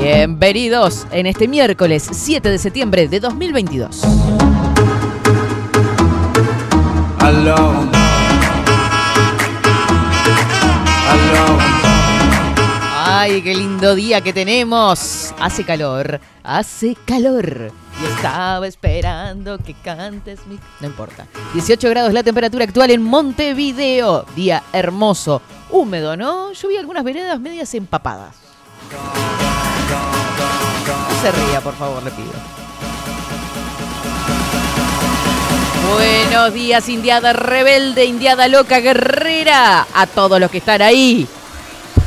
Bienvenidos en este miércoles 7 de septiembre de 2022. Ay, qué lindo día que tenemos. Hace calor, hace calor. Y estaba esperando que cantes mi... No importa. 18 grados la temperatura actual en Montevideo. Día hermoso. Húmedo, ¿no? Yo vi algunas veredas medias empapadas. Se ría, por favor, le pido. Buenos días, Indiada rebelde, Indiada loca, guerrera. A todos los que están ahí,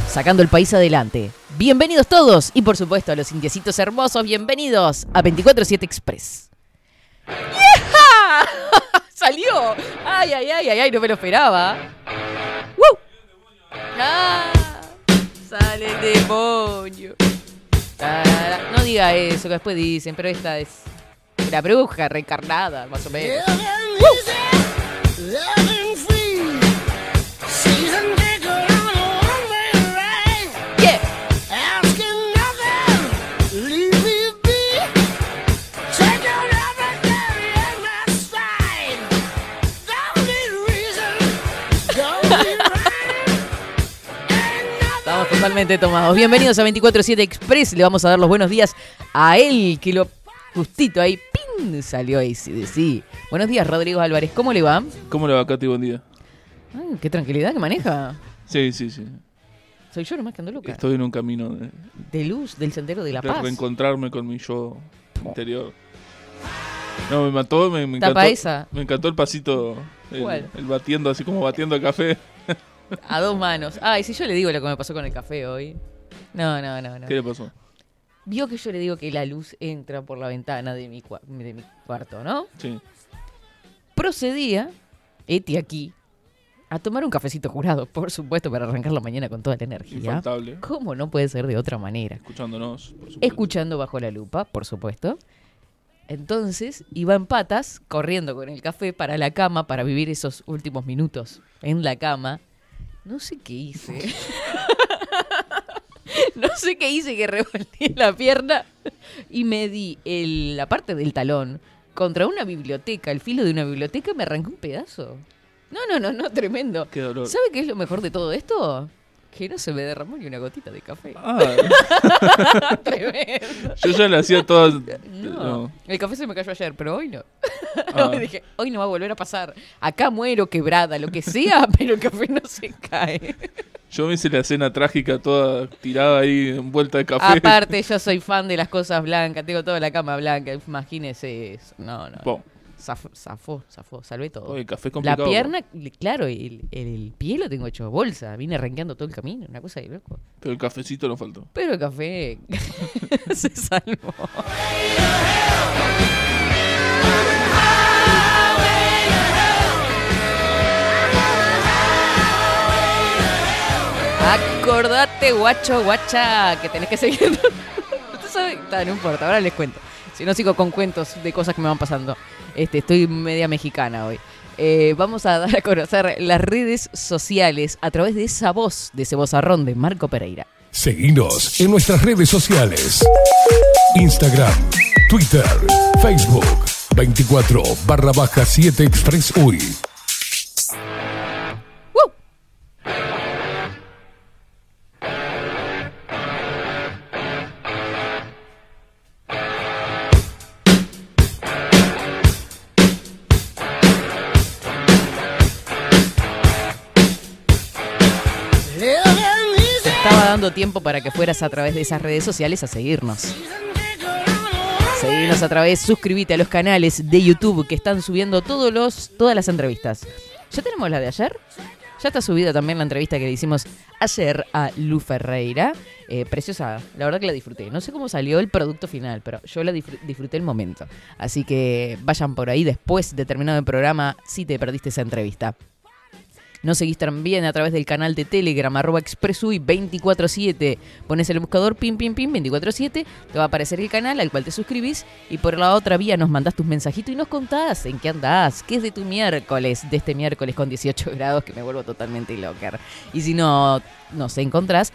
sacando el país adelante. Bienvenidos todos y por supuesto a los indiecitos hermosos, bienvenidos a 24-7 Express. ¡Yeah! ¡Salió! ¡Ay, ay, ay, ay, ay! No me lo esperaba. ¡Woo! ¡Ah! ¡Sale el demonio! No diga eso, que después dicen, pero esta es la bruja reencarnada, más o menos. Totalmente tomados. Bienvenidos a 24-7 Express. Le vamos a dar los buenos días a él, que lo justito ahí, ¡pin! salió ahí, sí. Buenos días, Rodrigo Álvarez. ¿Cómo le va? ¿Cómo le va, Katy? Buen día. Ay, qué tranquilidad que maneja. Sí, sí, sí. Soy yo nomás que ando loca. Estoy en un camino de, De luz, del sendero de la paz. reencontrarme con mi yo interior. No, me mató, me, me Tapa encantó. esa. Me encantó el pasito, el, ¿Cuál? el batiendo, así como batiendo el café. A dos manos. Ay, si yo le digo lo que me pasó con el café hoy. No, no, no, no. ¿Qué le pasó? Vio que yo le digo que la luz entra por la ventana de mi, cua- de mi cuarto, ¿no? Sí. Procedía, Eti aquí, a tomar un cafecito jurado, por supuesto, para arrancar la mañana con toda la energía. Infaltable. ¿Cómo no puede ser de otra manera? Escuchándonos, por supuesto. Escuchando bajo la lupa, por supuesto. Entonces iba en patas, corriendo con el café para la cama, para vivir esos últimos minutos en la cama. No sé qué hice. no sé qué hice que revolví la pierna y me di el- la parte del talón contra una biblioteca, el filo de una biblioteca, y me arrancó un pedazo. No, no, no, no, tremendo. Qué dolor. ¿Sabe qué es lo mejor de todo esto? Que no se me derramó ni una gotita de café. Ah, Tremendo. yo ya le hacía todas. No, no. el café se me cayó ayer, pero hoy no. Ah. Hoy dije, hoy no va a volver a pasar. Acá muero quebrada, lo que sea, pero el café no se cae. Yo me hice la cena trágica toda tirada ahí, envuelta de café. Aparte, yo soy fan de las cosas blancas, tengo toda la cama blanca, imagínese eso. No, no. Zafó, zafó, zafó, salvé todo. Oye, el café es la complicado. pierna, claro, el, el pie lo tengo hecho bolsa, vine arranqueando todo el camino, una cosa de loco. Pero el cafecito no faltó. Pero el café se salvó. Acordate, guacho, guacha, que tenés que seguir. No importa, ahora les cuento. Si no sigo con cuentos de cosas que me van pasando. Este, estoy media mexicana hoy. Eh, vamos a dar a conocer las redes sociales a través de esa voz, de ese vozarrón de Marco Pereira. Seguinos en nuestras redes sociales. Instagram, Twitter, Facebook, 24 barra baja 7 Express UI. Tiempo para que fueras a través de esas redes sociales a seguirnos. Seguinos a través, suscríbete a los canales de YouTube que están subiendo todos los, todas las entrevistas. ¿Ya tenemos la de ayer? Ya está subida también la entrevista que le hicimos ayer a Lu Ferreira. Eh, preciosa, la verdad que la disfruté. No sé cómo salió el producto final, pero yo la disfr- disfruté el momento. Así que vayan por ahí después de terminado el programa si te perdiste esa entrevista. Nos seguís también a través del canal de Telegram, arroba expresui 247. Pones el buscador pim pim pim 247, te va a aparecer el canal al cual te suscribís y por la otra vía nos mandás tus mensajitos y nos contás en qué andás, qué es de tu miércoles, de este miércoles con 18 grados que me vuelvo totalmente loca. Y si no nos encontrás,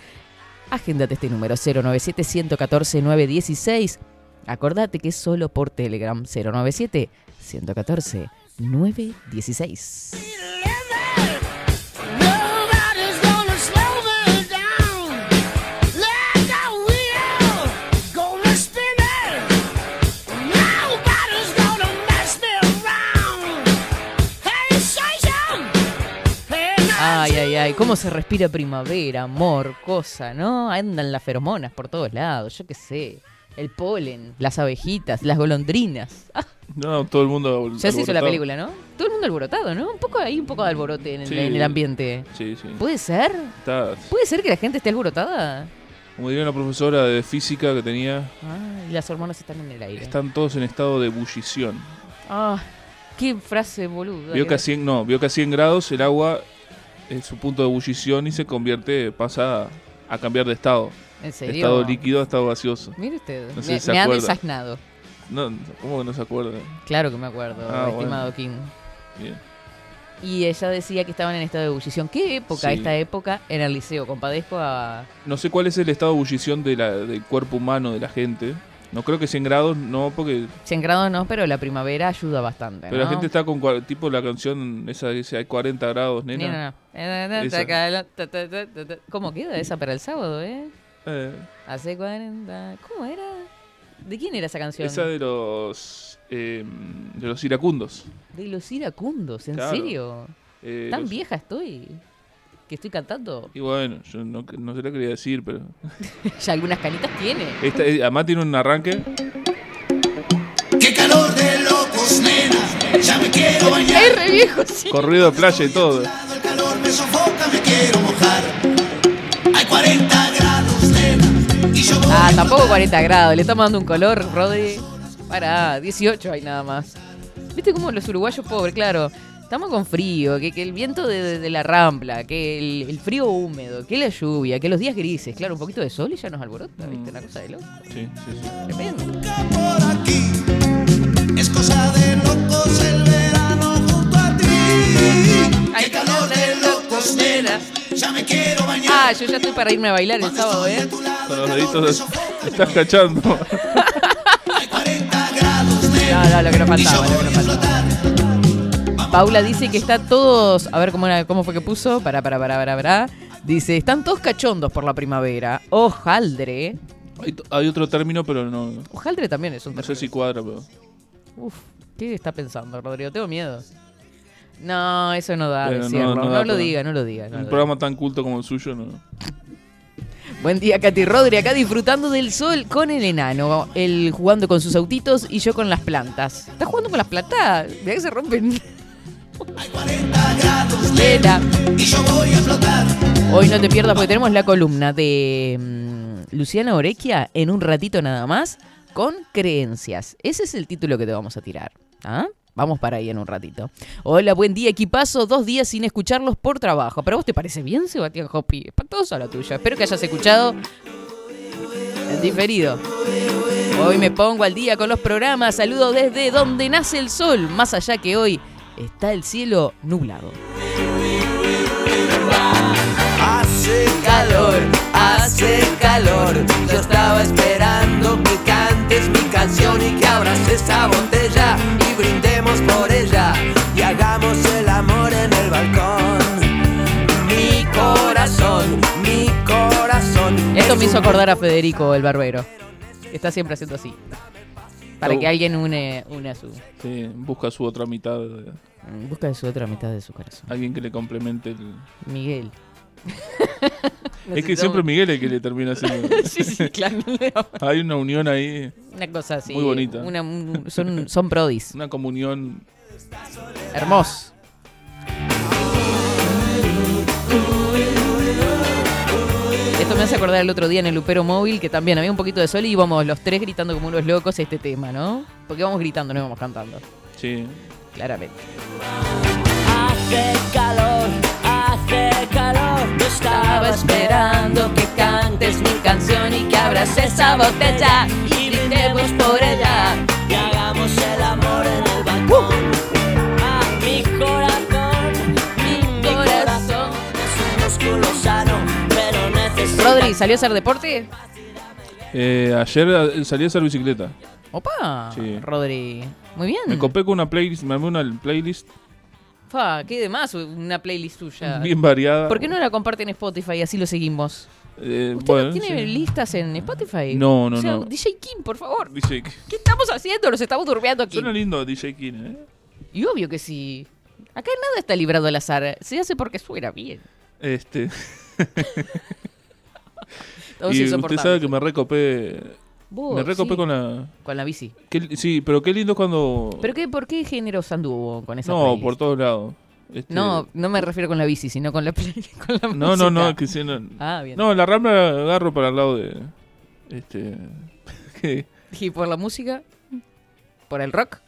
agéndate este número 097 114 916. Acordate que es solo por Telegram 097 114 916. Ay, ay, ay, cómo se respira primavera, amor, cosa, ¿no? Andan las feromonas por todos lados, yo qué sé. El polen, las abejitas, las golondrinas. Ah, No, todo el mundo. ya se hizo la película, ¿no? Todo el mundo alborotado, ¿no? Un poco hay un poco de alborote en el, Sí. en el ambiente. Sí, sí. ¿Puede ser? Está, ¿Puede ser que la gente esté alborotada? como diría una profesora de física que tenía, Ah, y las hormonas están en el aire. están todos en estado de ebullición. Ah, qué frase boluda. Vio que a 100, no, vio que a 100 grados el agua es su punto de ebullición y se convierte, pasa a cambiar de estado. ¿En serio? estado líquido a estado gaseoso. Mire usted, No sé me, si me han. No, ¿Cómo que no se acuerda? Claro que me acuerdo, Ah, bueno. estimado King. Bien. Y ella decía que estaban en estado de ebullición. ¿Qué época? Sí. Esta época en el liceo. Compadezco a. No sé cuál es el estado de ebullición de la, del cuerpo humano de la gente. No creo que 100 grados, no, porque 100 grados no, pero la primavera ayuda bastante. pero la gente está con tipo la canción esa que dice hay 40 grados, nena. Esa. ¿Cómo queda esa para el sábado, eh? Eh, Hace 40. ¿Cómo era? ¿De quién era esa canción? esa de los eh, de los iracundos. De los iracundos, ¿en Claro. serio? Eh, ¿Tan los- vieja estoy? Que estoy cantando. Y bueno, yo no, no se la quería decir, pero ya algunas canitas tiene. esta, eh, además tiene un arranque. ¡Qué calor de locos, nena! Ya me quiero bañar. Es re viejo, sí. Corrido de playa y todo. El calor me sofoca, me quiero mojar. Hay 40 grados, nena. Y yo voy Ah, a tampoco 40 grados. Le estamos dando un color, Rodri. Para, 18 hay nada más. ¿Viste cómo los uruguayos pobres? Claro. Estamos con frío, que, que el viento de, de- de la rampla, que el, el frío húmedo, que la lluvia, que los días grises. Claro, un poquito de sol y ya nos alborota, ¿viste? Una cosa de loco. Sí, sí, sí. Tremendo. por aquí. Es cosa de locos el verano junto a ti. Ay, ¡Qué calor de locos, nena! Ya me quiero bañar. Ah, yo ya estoy para irme a bailar el sábado, ¿eh? Con los deditos estás cachando. Hay 40 grados, nena. No, no, lo que nos faltaba, lo que nos faltaba. Paula dice que está todos. A ver cómo, era- cómo fue que puso. Para, para, para, para, para. Dice: Están todos cachondos por la primavera. Ojaldre. Hay, hay otro término, pero no, Ojaldre también es un no sé término. si cuadra. Pero... Uf, ¿qué está pensando, Rodrigo? Tengo miedo. No, eso no da Pero no- decirlo. no No, da lo diga, no lo diga. no Un lo programa tan culto como el suyo, no. Buen día, Katy Rodri, acá disfrutando del sol con el enano. Él jugando con sus autitos y yo con las plantas. ¿Estás jugando con las plantas? Mira que se rompen. Hay 40 grados. Y yo voy a flotar. Hoy no te pierdas porque tenemos la columna de mm, Luciana Orequia en un ratito nada más con creencias. Ese es el título que te vamos a tirar. ¿ah? Vamos para ahí en un ratito. Hola, buen día, equipazo. Dos días sin escucharlos por trabajo. ¿Pero vos te parece bien, Sebastián Hopi? Espantosa la tuya. Espero que hayas escuchado el diferido. Hoy me pongo al día con los programas. Saludo desde donde nace el sol. Más allá que hoy está el cielo nublado. Hace calor, hace calor. Yo estaba esperando que cantes mi canción y que abras esa botella y brindemos por ella y hagamos el amor en el balcón. Mi corazón, mi corazón. Esto es me hizo acordar a Federico el barbero. Está siempre haciendo así. Para que alguien une, une a su. Sí, busca su otra mitad. de- Busca de su otra mitad de su corazón. Alguien que le complemente el. Miguel. Es que siempre Miguel es el que le termina haciendo. sí, sí, claro. Hay una unión ahí, Una cosa así. Muy bonita. una- un- son, son prodis. una comunión. Hermoso. Esto me hace acordar el otro día en el Lupero Móvil que también había un poquito de sol y íbamos los tres gritando como unos locos este tema, ¿no? Porque íbamos gritando, no íbamos cantando. Sí. Claramente. Hace calor, hace calor. Yo estaba esperando que cantes mi canción y que abras esa botella y brindemos por ella. Y hagamos el amor Rodri, ¿salió a hacer deporte? Eh, ayer eh, salí a hacer bicicleta. Opa, Sí. Rodri. Muy bien. Me copé con una playlist, me armé una playlist Fa, qué demás una playlist tuya. bien variada. ¿Por qué no la comparten en Spotify y así lo seguimos? Eh, ¿Usted bueno, no tiene sí. listas en Spotify? No, no, O sea, no. DJ Kim, por favor. DJ ¿Qué estamos haciendo? Nos estamos durmiendo aquí. Suena lindo DJ King, ¿eh? Y obvio que sí. Acá nada está librado al azar. Se hace porque suena bien. Este. Todos y usted sabe que me recopé. Vos, me recopé sí, con la. con la bici. qué- sí, pero qué lindo cuando. ¿Pero qué, por qué géneros anduvo con esa no, playlist? por todos lados. Este, No, no me refiero con la bici, sino con la, play- con la No, no, no, que sí, no. Ah, bien. No, la rambla la agarro para el lado de. Este. que, ¿Y por la música? ¿Por el rock?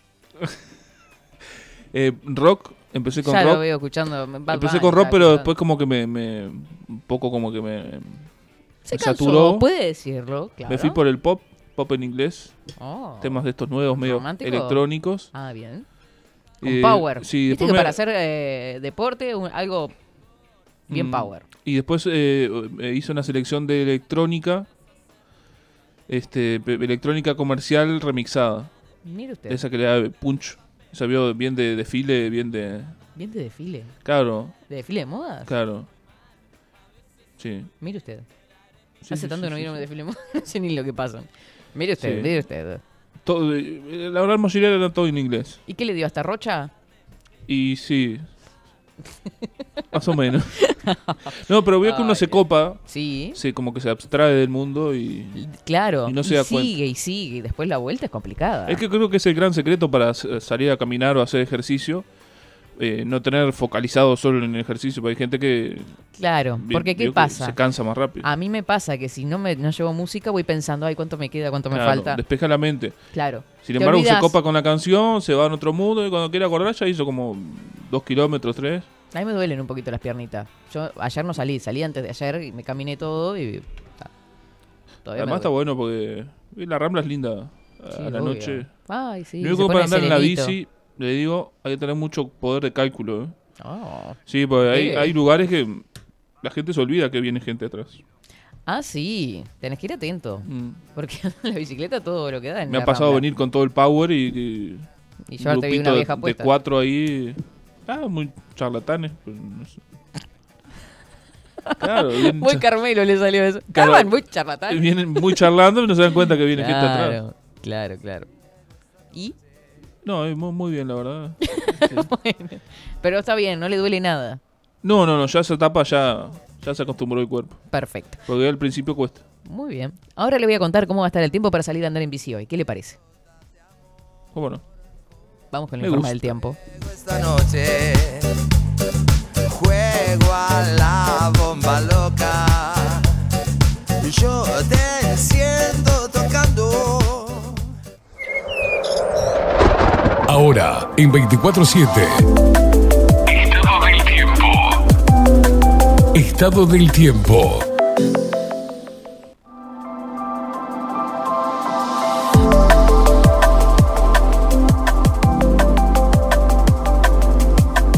eh, rock, empecé con ya lo rock. veo escuchando. Empecé con rock, pero después como que me, me- Un poco como que me. Se cansó, saturó. puede decirlo, claro. Me fui por el pop, pop en inglés. Oh. Temas de estos nuevos, medio ¿Romántico? electrónicos. Ah, bien. Con Eh, power. sí, Viste después que me- para hacer eh, deporte, un- algo bien Mm, power. Y después eh, hice una selección de electrónica. Este, electrónica comercial remixada. Mire usted. Esa que le da punch. Esa vio bien de desfile, bien de. Bien de desfile. Claro, ¿De desfile de modas? claro. Sí. Mire usted. Sí, Hace sí, tanto sí, que no sí, vieron un sí. desfile. No sé ni lo que pasa. Mire usted, Sí. mire usted. Todo, eh, la gran mayoría era todo en inglés. ¿Y qué le dio hasta Rocha? Y sí. Más o menos. No, pero veo que uno Ay, se copa, Sí. se como que se abstrae del mundo y. Claro. Y no se da cuenta. sigue y sigue. Y después la vuelta es complicada. Es que creo que es el gran secreto para salir a caminar o hacer ejercicio. Eh, no tener focalizado solo en el ejercicio, porque hay gente que. Claro. vi- Porque ¿qué pasa? Se cansa más rápido. A mí me pasa que si no me no llevo música voy pensando, ay, cuánto me queda, cuánto me falta. Despeja la mente. Claro. Sin embargo, se copa con la canción, se va en otro mundo y cuando quiere acordar ya hizo como dos kilómetros, tres. A mí me duelen un poquito las piernitas. Yo ayer no salí, salí antes de ayer y me caminé todo y... Todavía Además está bueno porque la rambla es linda a Sí, la obvio. noche. Ay, sí. Pone para andar en la bici, le digo, hay que tener mucho poder de cálculo. ¿eh? Oh. Sí, porque hay, hay lugares que la gente se olvida que viene gente atrás. Ah, sí. Tenés que ir atento. Mm. Porque la bicicleta todo lo que da en Me ha pasado Rambla. venir con todo el power y, y Y un llevarte ahí una vieja de, de puesta. cuatro ahí. Ah, muy charlatanes. no sé. Claro, Muy Carmelo le salió eso. Claro. Estaban muy charlatán. vienen muy charlando y no se dan cuenta que viene gente atrás. Claro, claro. Y, No, muy, muy bien, la verdad. bueno, pero está bien, no le duele nada. No, no, no, ya esa etapa ya, ya se acostumbró el cuerpo. Perfecto. Porque al principio cuesta. Muy bien. Ahora le voy a contar cómo va a estar el tiempo para salir a andar en bici hoy. ¿Qué le parece? ¿Cómo no? Vamos con el Me informe del tiempo. Esta noche juego a la bomba loca. Yo te enciendo Ahora, en 24-7. Estado del tiempo. Estado del tiempo.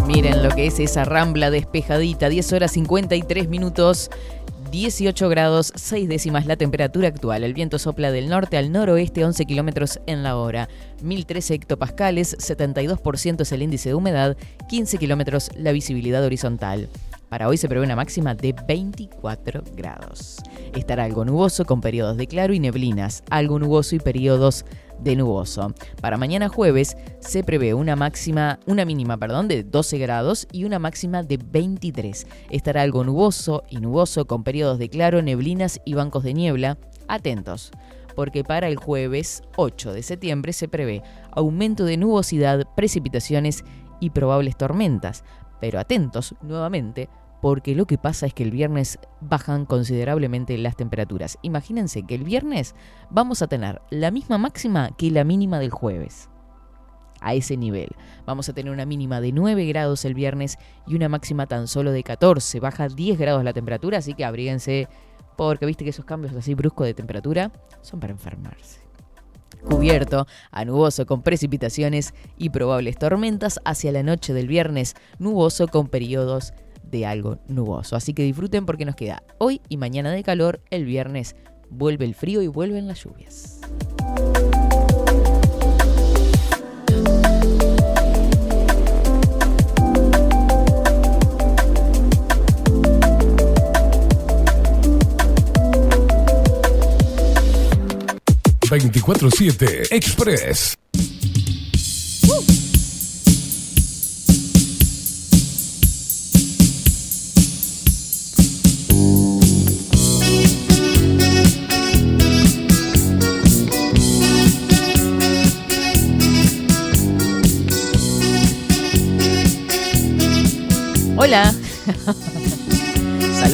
Miren lo que es esa rambla despejadita. 10 horas 53 minutos. 18 grados 6 décimas la temperatura actual. El viento sopla del norte al noroeste 11 kilómetros en la hora. 1013 hectopascales, 72% es el índice de humedad, 15 kilómetros la visibilidad horizontal. Para hoy se prevé una máxima de 24 grados. Estará algo nuboso con periodos de claro y neblinas, algo nuboso y periodos de nuboso. Para mañana jueves se prevé una máxima, una mínima, perdón, de 12 grados y una máxima de 23. Estará algo nuboso y nuboso con periodos de claro, neblinas y bancos de niebla. Atentos, porque para el jueves 8 de septiembre se prevé aumento de nubosidad, precipitaciones y probables tormentas. Pero atentos nuevamente, porque lo que pasa es que el viernes bajan considerablemente las temperaturas. Imagínense que el viernes vamos a tener la misma máxima que la mínima del jueves. A ese nivel. Vamos a tener una mínima de 9 grados el viernes y una máxima tan solo de 14. Baja 10 grados la temperatura, así que abríguense porque viste que esos cambios así bruscos de temperatura son para enfermarse cubierto, a nuboso con precipitaciones y probables tormentas hacia la noche del viernes, nuboso con periodos de algo nuboso. Así que disfruten porque nos queda hoy y mañana de calor, el viernes vuelve el frío y vuelven las lluvias. ...24-7 Express.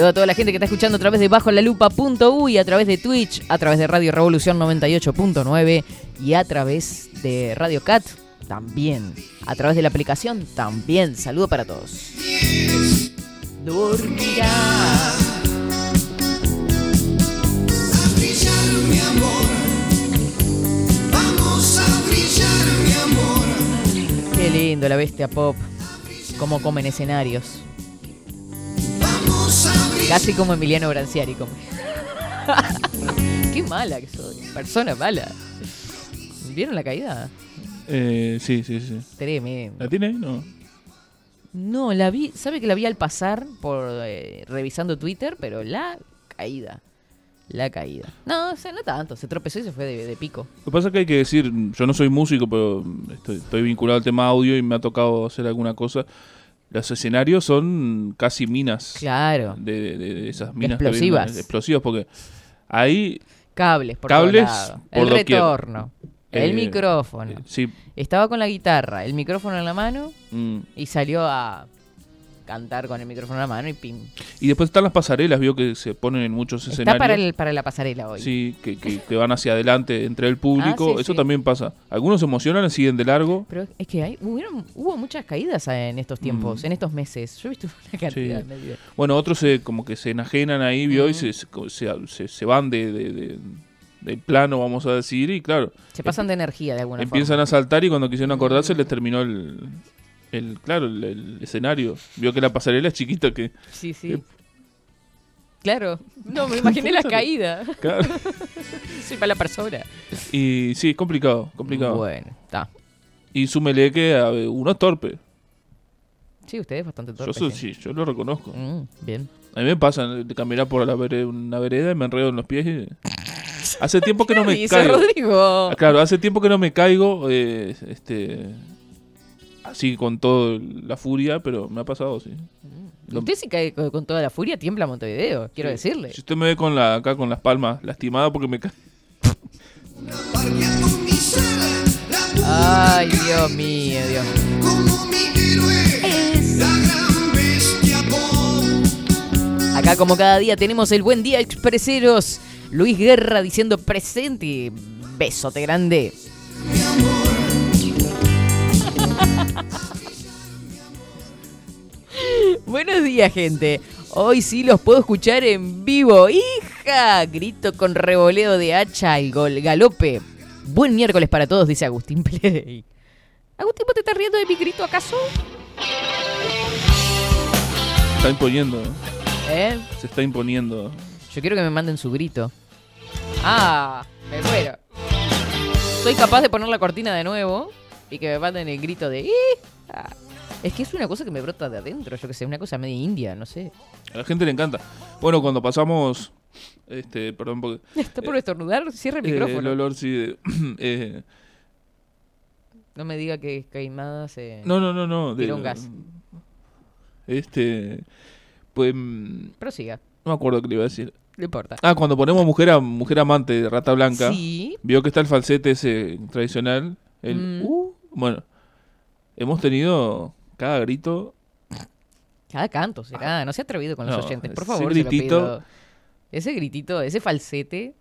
Saludo a toda la gente que está escuchando a través de bajo la lupa.uy, a través de Twitch, a través de Radio Revolución 98.9 y a través de Radio Cat también. A través de la aplicación también. Saludo para todos. Dormirá. A brillar, mi amor. Vamos a brillar, mi amor. Qué lindo la bestia pop. Cómo comen escenarios. Casi como Emiliano Branciari come. Qué mala que soy. Persona mala. ¿Vieron la caída? Eh, sí, sí, sí. Tremendo. ¿La tiene? No. No, la vi, sabe que la vi al pasar por eh, revisando Twitter, pero la caída. La caída. No, o sea, no tanto, se tropezó y se fue de, de pico. Lo que pasa es que hay que decir, yo no soy músico, pero estoy, estoy vinculado al tema audio y me ha tocado hacer alguna cosa. Los escenarios son casi minas. Claro. De, de- de esas minas Explosivas. vienen- explosivas, porque ahí Cables por Cables por El doquier. retorno. el Eh, micrófono. eh, sí. Estaba con la guitarra, el micrófono en la mano mm. y salió a cantar con el micrófono en la mano y pim. Y después están las pasarelas, vio que se ponen en muchos Está escenarios. para, el, para la pasarela hoy. Sí, que, que- que van hacia adelante entre el público. Ah, sí, Eso sí. también pasa. Algunos se emocionan, siguen de largo. Pero es que hay, hubieron- hubo muchas caídas en estos tiempos, Mm. en estos meses. Yo he visto una cantidad Sí. medio- Bueno, otros se, como que se enajenan ahí, vio, y Mm. se, se, se- se van de, de- de- del plano, vamos a decir, y claro, Se pasan de energía de alguna empiezan forma. a saltar y cuando quisieron acordarse les terminó el, el claro, el, el escenario. Vio que la pasarela es chiquita que... Sí, sí. Claro. No, me imaginé la caída. claro. Soy para la persona. Y sí, es complicado, complicado. Bueno, está. Y súmele que a ver, uno es torpe. Sí, usted es bastante torpe. Yo soy, sí. yo lo reconozco. Mm, bien. A mí me pasa de caminar por la vere- una vereda y me enredo en los pies. y- Hace tiempo que no me Dice caigo. Rodrigo. Ah, Claro, hace tiempo que no me caigo, eh, este, así con toda la furia, pero me ha pasado, sí. Lo- Usted si cae con toda la furia tiembla Montevideo, quiero Sí. decirle. Si usted me ve con la, acá con las palmas lastimadas porque me cae. Mi Ay, Dios mío, Dios mío. como mi héroe. La gran bestia. Acá como cada día tenemos el buen día expreseros. Luis Guerra diciendo presente. Besote grande. Buenos días, gente. Hoy sí los puedo escuchar en vivo. ¡Hija! Grito con revoleo de hacha y gol galope. Buen miércoles para todos, dice Agustín Play. Agustín, ¿vos te estás riendo de mi grito acaso? Se está imponiendo, ¿Eh? se está imponiendo. Yo quiero que me manden su grito. Ah, me muero. Soy capaz de poner la cortina de nuevo y que me manden el grito de... "Ih". Es que es una cosa que me brota de adentro, yo que sé, una cosa media india, no sé. A la gente le encanta. Bueno, cuando pasamos Este, perdón, porque. ¿Está por estornudar? Cierra el eh, micrófono. el olor sí. de- eh, No me diga que Caimada se... no, no, no, no. de- Tiró un gas. Este. Pues. mm, Prosiga, No me acuerdo qué le iba a decir. no importa. Ah, cuando ponemos mujer a mujer amante de rata blanca. Sí, Vio que está el falsete ese tradicional. El Mm. uh, bueno, hemos tenido cada grito. cada canto será. No se ha atrevido con los No, oyentes, por ese favor. se lo gritito-. Ese gritito, ese falsete,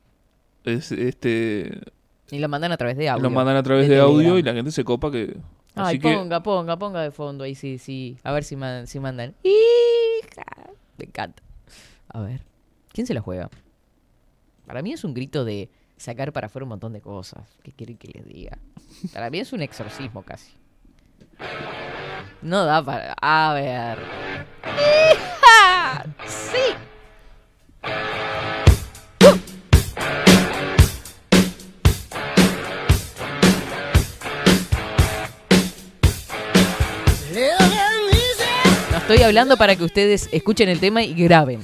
Es, este, y lo mandan a través de audio. lo mandan a través de de, audio y la gente se copa que. Ay, Así que ponga, ponga, ponga de fondo ahí, sí, sí. A ver si, man- si mandan. Hija. Me encanta. A ver, ¿quién se la juega? Para mí es un grito de sacar para afuera un montón de cosas. ¿Qué quieren que les diga? Para mí es un exorcismo casi. No da para... A ver. ¡Hija! ¡Sí! No estoy hablando para que ustedes escuchen el tema y graben.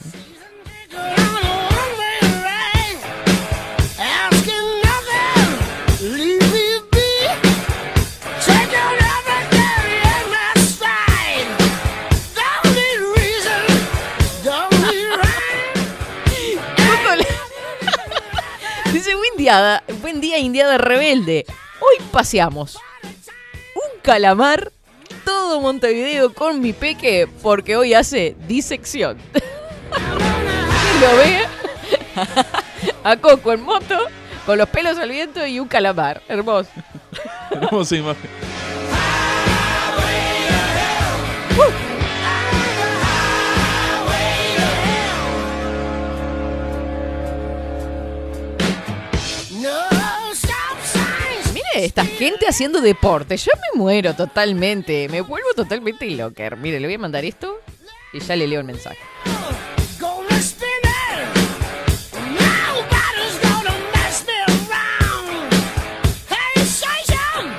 Buen día, indiada rebelde. Hoy paseamos un calamar todo Montevideo con mi peque porque hoy hace disección. Lo ve a Coco en moto con los pelos al viento y un calamar. Hermoso. hermosa imagen. No esta gente haciendo deporte. Yo me muero totalmente. Me vuelvo totalmente loca. Mire, le voy a mandar esto y ya le leo el mensaje.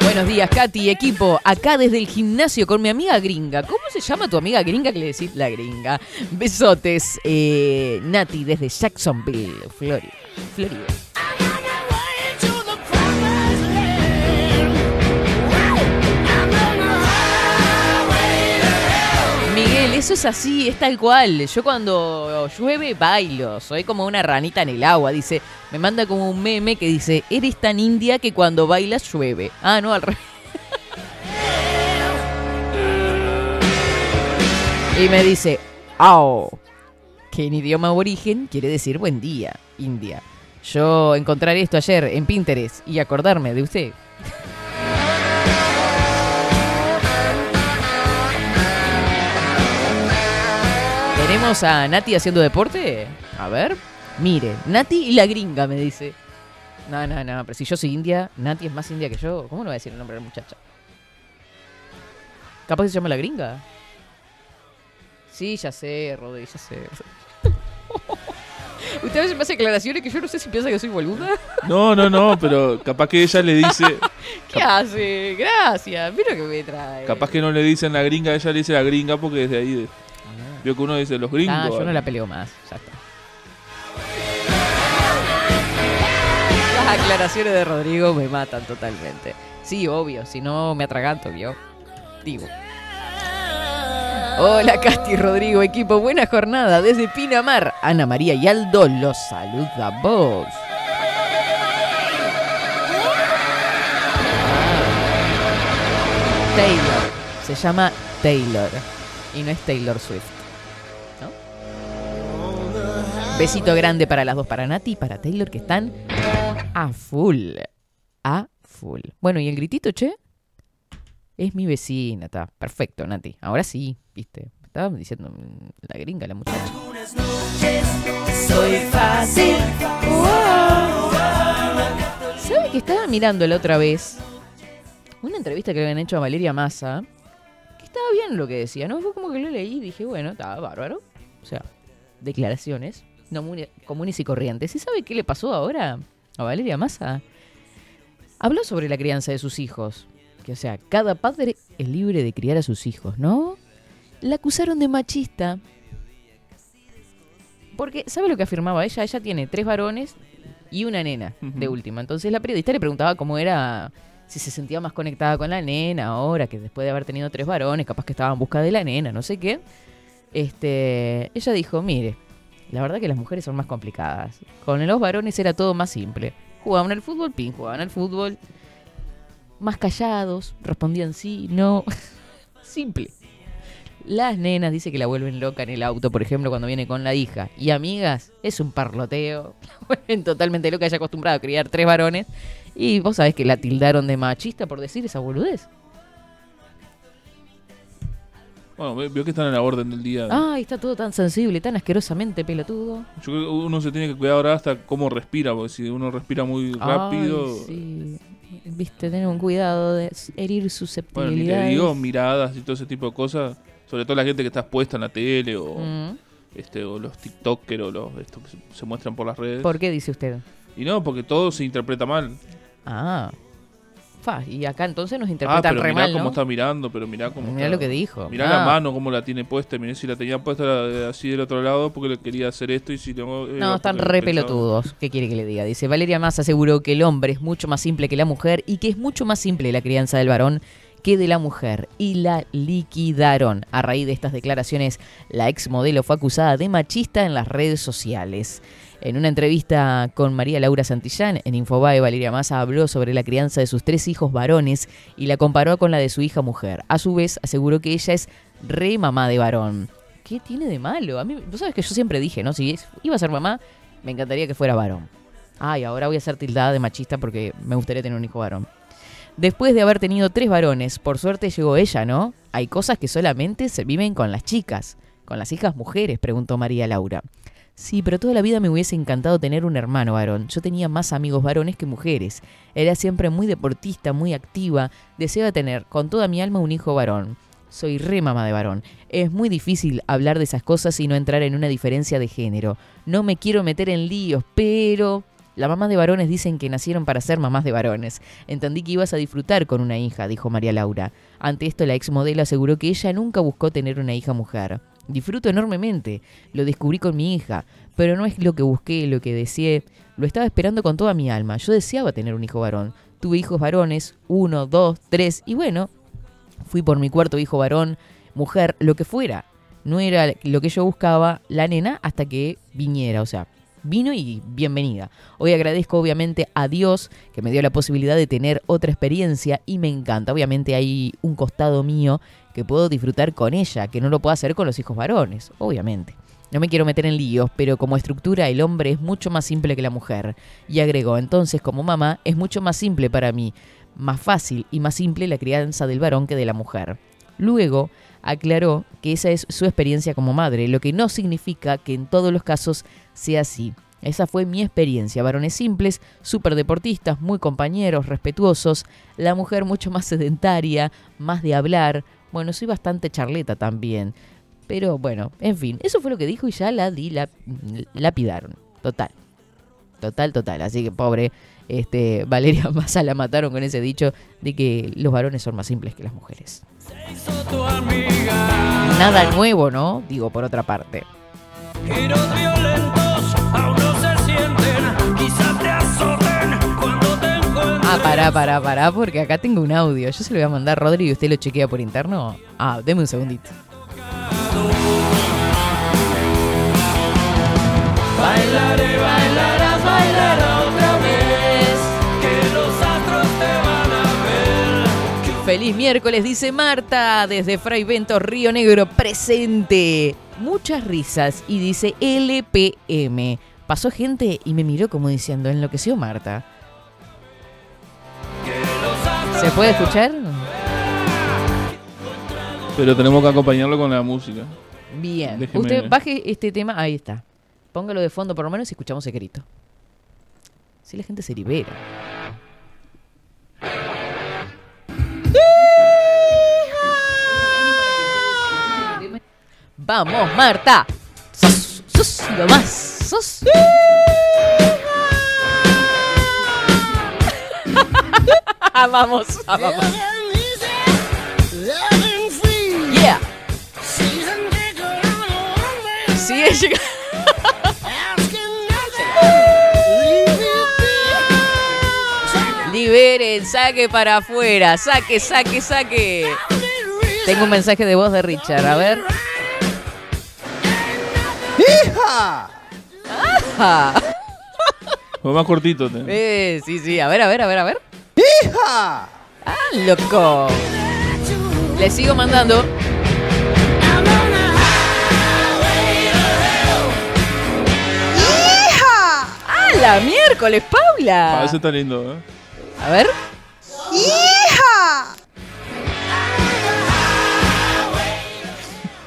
Buenos días, Katy, equipo. Acá desde el gimnasio con mi amiga gringa. ¿Cómo se llama tu amiga gringa que le decís la gringa? Besotes, eh, Nati, desde Jacksonville, Florida. Florida. Eso es así, es tal cual. Yo cuando llueve bailo, soy como una ranita en el agua. Dice, me manda como un meme que dice, eres tan india que cuando bailas llueve. Ah, no, al revés. Y me dice, ao, que en idioma aborigen quiere decir buen día, India. Yo encontrar esto ayer en Pinterest y acordarme de usted. ¿Tenemos a Nati haciendo deporte? A ver. Mire, Nati y la gringa, me dice. No, no, no, pero si yo soy india, Nati es más india que yo. ¿Cómo no va a decir el nombre de la muchacha? ¿Capaz que se llama la gringa? Sí, ya sé, Rodri, ya sé. Usted a veces me hace aclaraciones que yo no sé si piensa que soy boluda. No, no, no, pero capaz que ella le dice. ¿Qué hace? Gracias. Mira que me trae. Capaz que no le dicen la gringa, ella le dice la gringa porque desde ahí. De, vio que uno dice los gringos. Ah, yo no la peleo más. Ya está. Las aclaraciones de Rodrigo me matan totalmente. Sí, obvio, si no me atraganto, vio. Digo. Hola, Casti Rodrigo, equipo, buena jornada desde Pinamar. Ana María y Aldo los saludamos. Ah. Taylor, se llama Taylor y no es Taylor Swift. Besito grande para las dos, para Nati y para Taylor, que están a full. A full. Bueno, ¿y el gritito, che? Es mi vecina, está. Perfecto, Nati. Ahora sí, viste. Estaba diciendo mm, la gringa, la muchacha. Soy fácil. ¿Sabe que estaba mirando la otra vez una entrevista que le habían hecho a Valeria Massa? Que estaba bien lo que decía, ¿no? Fue como que lo leí y dije, bueno, estaba bárbaro. O sea, declaraciones comunes y corrientes. ¿Y sabe qué le pasó ahora a Valeria Massa? Habló sobre la crianza de sus hijos. Que, o sea, cada padre es libre de criar a sus hijos, ¿no? La acusaron de machista. Porque, ¿sabe lo que afirmaba ella? Ella tiene tres varones y una nena de última. Entonces la periodista le preguntaba cómo era, si se sentía más conectada con la nena ahora, que después de haber tenido tres varones, capaz que estaba en busca de la nena, no sé qué. Este, ella dijo, mire, la verdad que las mujeres son más complicadas. Con los varones era todo más simple. Jugaban al fútbol, pin, jugaban al fútbol. Más callados, respondían sí, no. simple. Las nenas dice que la vuelven loca en el auto, por ejemplo, cuando viene con la hija. Y amigas, es un parloteo. La vuelven totalmente loca, ella acostumbrada a criar tres varones. Y vos sabés que la tildaron de machista por decir esa boludez. Bueno, ve- veo que están en la orden del día. Ay, está todo tan sensible, tan asquerosamente pelotudo. Yo creo que uno se tiene que cuidar ahora hasta cómo respira, porque si uno respira muy rápido. Ay, sí. Viste, tener un cuidado de herir Bueno, ni te susceptibilidades. digo miradas y todo ese tipo de cosas. Sobre todo la gente que está expuesta en la tele o, Mm. este, o los TikTokers o los estos que se muestran por las redes. ¿Por qué dice usted? Y no, porque todo se interpreta mal. Ah. Y acá entonces nos Ah, interpretan pero re mirá mal, cómo ¿no? está mirando, pero mirá cómo Mirá está. lo que dijo. Mirá Ah. la mano, cómo la tiene puesta. Mirá si la tenía puesta la- así del otro lado porque le quería hacer esto y si no... era No, están porque re pensaba- pelotudos. ¿Qué quiere que le diga? Dice, Valeria Más aseguró que el hombre es mucho más simple que la mujer y que es mucho más simple la crianza del varón que de la mujer. Y la liquidaron. A raíz de estas declaraciones, la ex modelo fue acusada de machista en las redes sociales. En una entrevista con María Laura Santillán en Infobae, Valeria Massa habló sobre la crianza de sus tres hijos varones y la comparó con la de su hija mujer. A su vez, aseguró que ella es re mamá de varón. ¿Qué tiene de malo? A mí, vos sabes que yo siempre dije, ¿no? Si iba a ser mamá, me encantaría que fuera varón. Ay, ahora voy a ser tildada de machista porque me gustaría tener un hijo varón. Después de haber tenido tres varones, por suerte llegó ella, ¿no? Hay cosas que solamente se viven con las chicas, con las hijas mujeres, preguntó María Laura. Sí, pero toda la vida me hubiese encantado tener un hermano varón. Yo tenía más amigos varones que mujeres. Era siempre muy deportista, muy activa. Deseaba tener con toda mi alma un hijo varón. Soy re mamá de varón. Es muy difícil hablar de esas cosas y no entrar en una diferencia de género. No me quiero meter en líos, pero... Las mamás de varones dicen que nacieron para ser mamás de varones. Entendí que ibas a disfrutar con una hija, dijo María Laura. Ante esto, la ex modelo aseguró que ella nunca buscó tener una hija mujer. Disfruto enormemente, lo descubrí con mi hija, pero no es lo que busqué, lo que deseé. Lo estaba esperando con toda mi alma. Yo deseaba tener un hijo varón. Tuve hijos varones, uno, dos, tres, y bueno, fui por mi cuarto hijo varón, mujer, lo que fuera. No era lo que yo buscaba, la nena, hasta que viniera, o sea, vino y bienvenida. Hoy agradezco obviamente a Dios que me dio la posibilidad de tener otra experiencia y me encanta. Obviamente hay un costado mío que puedo disfrutar con ella, que no lo puedo hacer con los hijos varones, obviamente. No me quiero meter en líos, pero como estructura el hombre es mucho más simple que la mujer. Y agregó, entonces como mamá es mucho más simple para mí, más fácil y más simple la crianza del varón que de la mujer. Luego aclaró que esa es su experiencia como madre, lo que no significa que en todos los casos sea así. Esa fue mi experiencia. Varones simples, súper deportistas, muy compañeros, respetuosos. La mujer mucho más sedentaria, más de hablar. Bueno, soy bastante charleta también. Pero bueno, en fin, eso fue lo que dijo y ya la di, la lapidaron. Total. Total, total. Así que pobre, este, Valeria Massa la mataron con ese dicho de que los varones son más simples que las mujeres. Nada nuevo, ¿no? Digo, por otra parte. Giros violentos aún no se sienten, quizás te azoten cuando te encuentren. Ah, pará, pará, pará, porque acá tengo un audio. Yo se lo voy a mandar a Rodri y usted lo chequea por interno. Ah, deme un segundito. Bailaré, bailarás, Feliz miércoles, dice Marta, desde Fray Bento, Río Negro, presente. Muchas risas y dice LPM. Pasó gente y me miró como diciendo, enloqueció Marta. ¿Se puede escuchar? Pero tenemos que acompañarlo con la música. Bien. Déjeme- Usted baje este tema, ahí está. Póngalo de fondo por lo menos y escuchamos ese grito. Si la gente se libera. Vamos, Marta. Sus, sus, lo más. Sus. ¡Vamos! ¡Vamos! Yeah. Sí, es llegado. Liberen, saque para afuera, saque, saque, saque. Tengo un mensaje de voz de Richard, a ver. ¡Hija! Ah, Fue más cortito. te- eh, sí, sí, a ver, a ver, a ver, a ver. ¡Hija! Ah, loco. Le sigo mandando. ¡Ah, la miércoles, Paula! Ah, ese está lindo, ¿eh? A ver.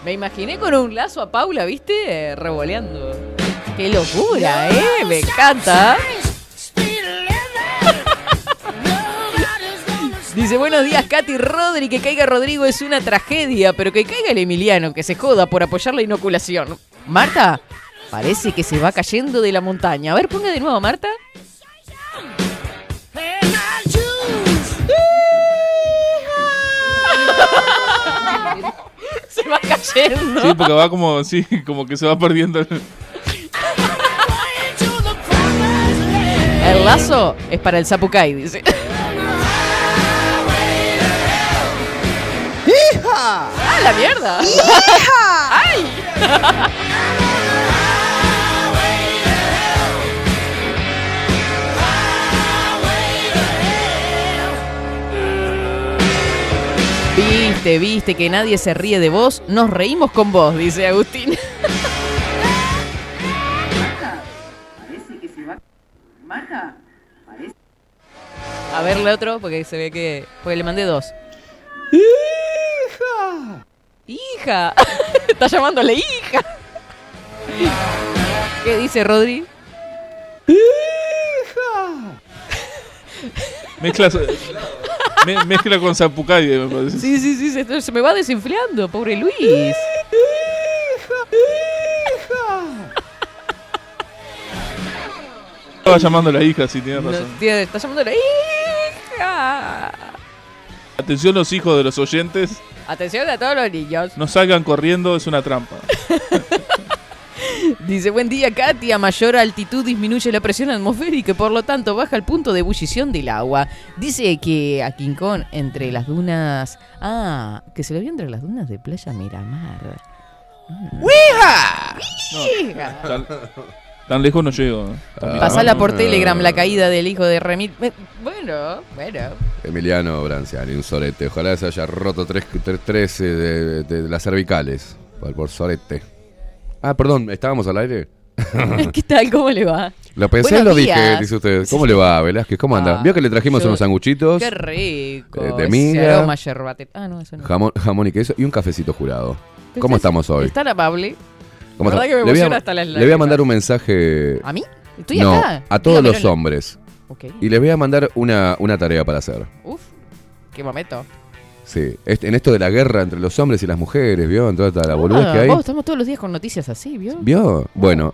Me imaginé con un lazo a Paula, ¿viste? Eh, revoleando. ¡Qué locura, eh! Me encanta. Dice, buenos días, Katy Rodri. Que caiga Rodrigo es una tragedia, pero que caiga el Emiliano, que se joda por apoyar la inoculación. Marta, parece que se va cayendo de la montaña. A ver, ponga de nuevo, Marta. Se va cayendo. Sí, porque va como, sí, como que se va perdiendo. el- El lazo es para el Zapucay, dice. ¡Hija! ¡Ah, la mierda! ¡Ay! Viste, viste que nadie se ríe de vos, nos reímos con vos, dice Agustín. A verle otro, porque se ve que. Porque le mandé dos. ¡Hija! ¡Hija! Está llamándole hija. ¿Qué dice Rodri? ¡Hija! Mezcla, me- mezcla con Zapucay, me parece. Sí, sí, sí, se, se me va desinflando, pobre Luis. ¡Hija! Estaba llamando a la hija, sí, tienes No, razón. tiene- está llamándole hija. Atención los hijos de los oyentes, Atención a todos los niños. no salgan corriendo, es una trampa. Dice, buen día, Katy. A mayor altitud disminuye la presión atmosférica y por lo tanto baja el punto de ebullición del agua. Dice que a King Kong, entre las dunas... Ah, que se lo vio entre las dunas de Playa Miramar. ¡Hija! Tan, tan lejos no llego. ¿eh? Pasala por Telegram la caída del hijo de Remit. Bueno, bueno. Emiliano Branciani, un sorete. Ojalá se haya roto tres, tres, tres, eh, de, de las cervicales. Por, por sorete. Ah, perdón, ¿estábamos al aire? ¿Qué tal? ¿Cómo le va? Lo pensé Buenos lo dije, dice usted. ¿Cómo le va, Velázquez? ¿Cómo anda? Ah, Vio que le trajimos yo- unos sanguchitos, Qué rico. Eh, de ese miga. aroma yerbate. Ah, no, eso no. jamón, jamón y queso y un cafecito jurado. ¿Cómo estamos hoy? Es tan amable. ¿Cómo verdad está? que me le, voy emociona a, hasta las le voy a lágrimas. mandar un mensaje. ¿A mí? Estoy no, acá. a todos Dígamelo los en la- hombres. Ok. Y les voy a mandar una, una tarea para hacer. Uf. Qué momento. Sí, este- en esto de la guerra entre los hombres y las mujeres, ¿vio? En toda esta la boludez Ah, que hay. vos, estamos todos los días con noticias así, ¿vio? ¿Vio? Bueno,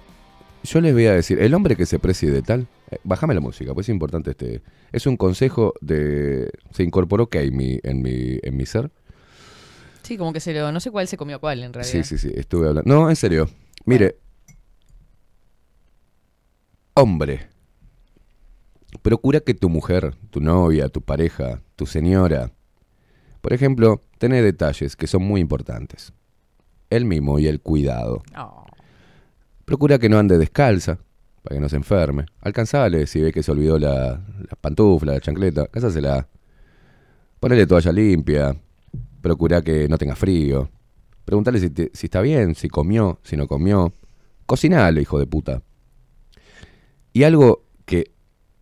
yo les voy a decir, el hombre que se precie de tal, eh, bájame la música, pues es importante este, es un consejo de, se incorporó que en mi, en mi, en mi ser. Sí, como que se lo. No sé cuál se comió cuál en realidad. Sí, sí, sí, estuve hablando. No, en serio. Mire, hombre, procura que tu mujer, tu novia, tu pareja, tu señora, por ejemplo, tiene detalles que son muy importantes. El mimo y el cuidado. Oh. Procura que no ande descalza, para que no se enferme. Alcanzale si ve que se olvidó la, la pantufla, la chancleta, cásasela. Ponele toalla limpia. Procura que no tenga frío. Preguntale si, te- si está bien, si comió, si no comió. Cocinale, hijo de puta. Y algo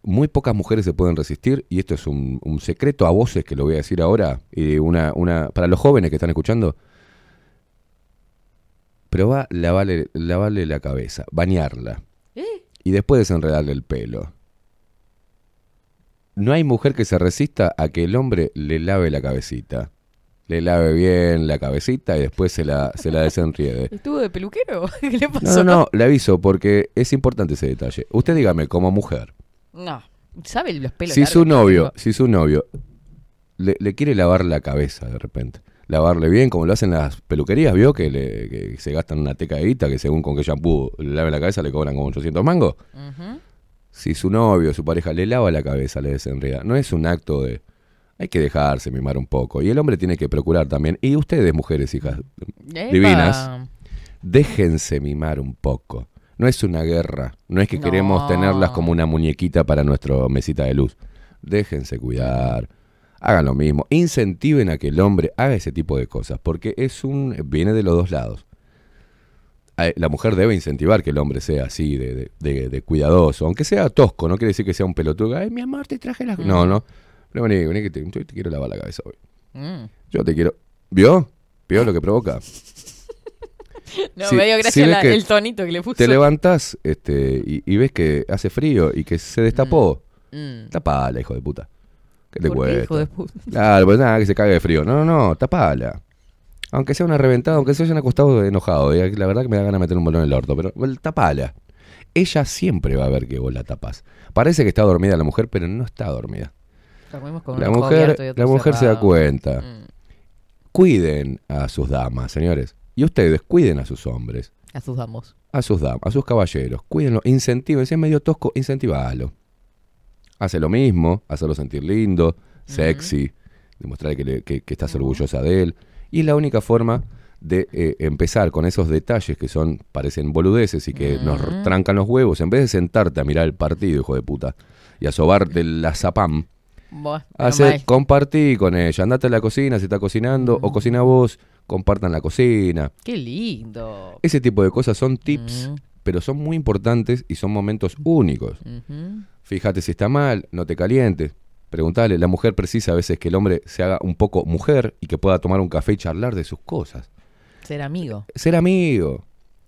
muy pocas mujeres se pueden resistir, y esto es un, un secreto a voces que lo voy a decir ahora, y una, una, para los jóvenes que están escuchando, Probá lavarle, lavarle la cabeza, bañarla. ¿Eh? Y después desenredarle el pelo. No hay mujer que se resista a que el hombre le lave la cabecita. Le lave bien la cabecita y después se la, se la desenriede. ¿Estuvo de peluquero? ¿Qué le No, pasó? no, no, le aviso porque es importante ese detalle. Usted dígame, como mujer, No. ¿Sabe los pelos si largos su que novio, tengo? si su novio le, le quiere lavar la cabeza de repente, lavarle bien, como lo hacen las peluquerías, ¿vio? Que, le, que se gastan una teca de guita, que según con qué shampoo le laven la cabeza le cobran como 800 mangos. Si su novio, su pareja le lava la cabeza, le desenreda. No es un acto de... Hay que dejarse mimar un poco. Y el hombre tiene que procurar también. Y ustedes, mujeres, hijas Epa. divinas, déjense mimar un poco. No es una guerra. No es que No. queremos tenerlas como una muñequita para nuestra mesita de luz. Déjense cuidar. Hagan lo mismo. Incentiven a que el hombre haga ese tipo de cosas. Porque es un. viene de los dos lados. A- La mujer debe incentivar que el hombre sea así, de, de- de- de cuidadoso. Aunque sea tosco, no quiere decir que sea un pelotudo. Ay, mi amor, te traje las. No, no. Pero vení, vení que te, yo te quiero lavar la cabeza hoy. Mm. Yo te quiero. ¿Vio? ¿Vio lo que provoca? No, Si- me dio gracia la- el tonito que le puso. Te levantás este, y, y ves que hace frío y que se destapó. Mm. Tapala, hijo de puta. ¿Qué te ¿Por qué, cuesta? hijo de puta? Claro, pues nada, que se cague de frío. No, no, no, tapala. Aunque sea una reventada, aunque se hayan acostado enojado. y La verdad que me da ganas de meter un bolón en el orto, pero tapala. Ella siempre va a ver que vos la tapás. Parece que está dormida la mujer, pero no está dormida. Con La mujer, la mujer se da cuenta. Mm. Cuiden a sus damas, señores. Y ustedes cuiden a sus hombres. A sus damos. a sus damas, a sus caballeros, cuídenlo, incentiven, si es medio tosco, incentivalo. Hace lo mismo, hacerlo sentir lindo, sexy, demostrarle que, le- que- que estás orgullosa de él. Y es la única forma de eh, empezar con esos detalles que son, parecen boludeces y que nos trancan los huevos, en vez de sentarte a mirar el partido, hijo de puta, y a sobarte la zapam, Hacer, mal. compartí con ella, andate a la cocina si está cocinando, o cocina vos, compartan la cocina. Qué lindo. Ese tipo de cosas son tips, Mm. pero son muy importantes y son momentos únicos. Fíjate si está mal, no te calientes. Preguntale, la mujer precisa a veces que el hombre se haga un poco mujer y que pueda tomar un café y charlar de sus cosas. Ser amigo. Ser amigo.